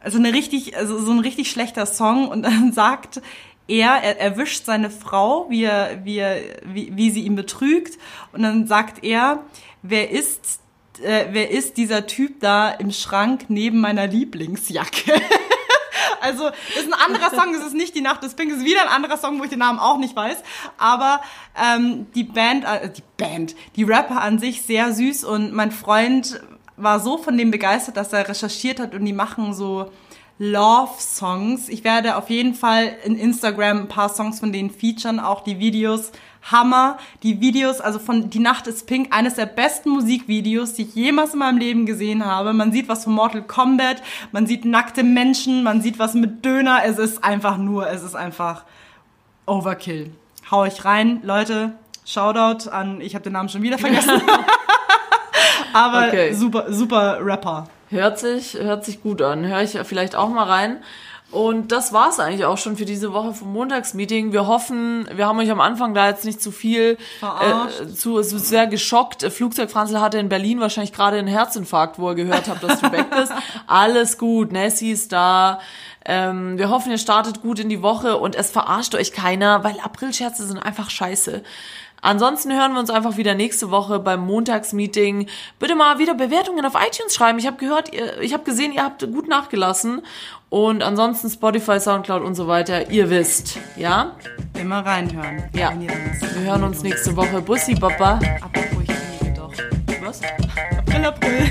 also eine richtig, also so ein richtig schlechter Song und dann <laughs> sagt er, er erwischt seine Frau, wie, er, wie, er, wie, wie sie ihn betrügt und dann sagt er, wer ist, äh, wer ist dieser Typ da im Schrank neben meiner Lieblingsjacke? <laughs> Also, ist ein anderer Song, es ist nicht Die Nacht des Pink, es ist wieder ein anderer Song, wo ich den Namen auch nicht weiß. Aber ähm, die Band, äh, die Band, die Rapper an sich sehr süß und mein Freund war so von dem begeistert, dass er recherchiert hat und die machen so Love-Songs. Ich werde auf jeden Fall in Instagram ein paar Songs von denen featuren, auch die Videos. Hammer. Die Videos, also von Die Nacht ist Pink, eines der besten Musikvideos, die ich jemals in meinem Leben gesehen habe. Man sieht was von Mortal Kombat, man sieht nackte Menschen, man sieht was mit Döner. Es ist einfach nur, es ist einfach Overkill. Hau ich rein, Leute. Shoutout an, ich habe den Namen schon wieder vergessen. <laughs> <laughs> Aber Okay. super, super Rapper. Hört sich, hört sich gut an. Höre ich vielleicht auch mal rein. Und das war's eigentlich auch schon für diese Woche vom Montagsmeeting. Wir hoffen, wir haben euch am Anfang da jetzt nicht zu viel Verarscht. äh, zu, zu sehr geschockt. Flugzeug Franzl hatte in Berlin wahrscheinlich gerade einen Herzinfarkt, wo er gehört hat, dass du weg bist. <laughs> Alles gut, Nessie ist da. Ähm, wir hoffen, ihr startet gut in die Woche und es verarscht euch keiner, weil Aprilscherze sind einfach scheiße. Ansonsten hören wir uns einfach wieder nächste Woche beim Montagsmeeting. Bitte mal wieder Bewertungen auf iTunes schreiben. Ich habe gehört, ihr, ich habe gesehen, ihr habt gut nachgelassen. Und ansonsten Spotify, Soundcloud und so weiter. Ihr wisst, ja? Immer reinhören. Ja. Wir hören uns nächste Woche. Bussi, Papa. Apropos, ich doch. Was? April, April.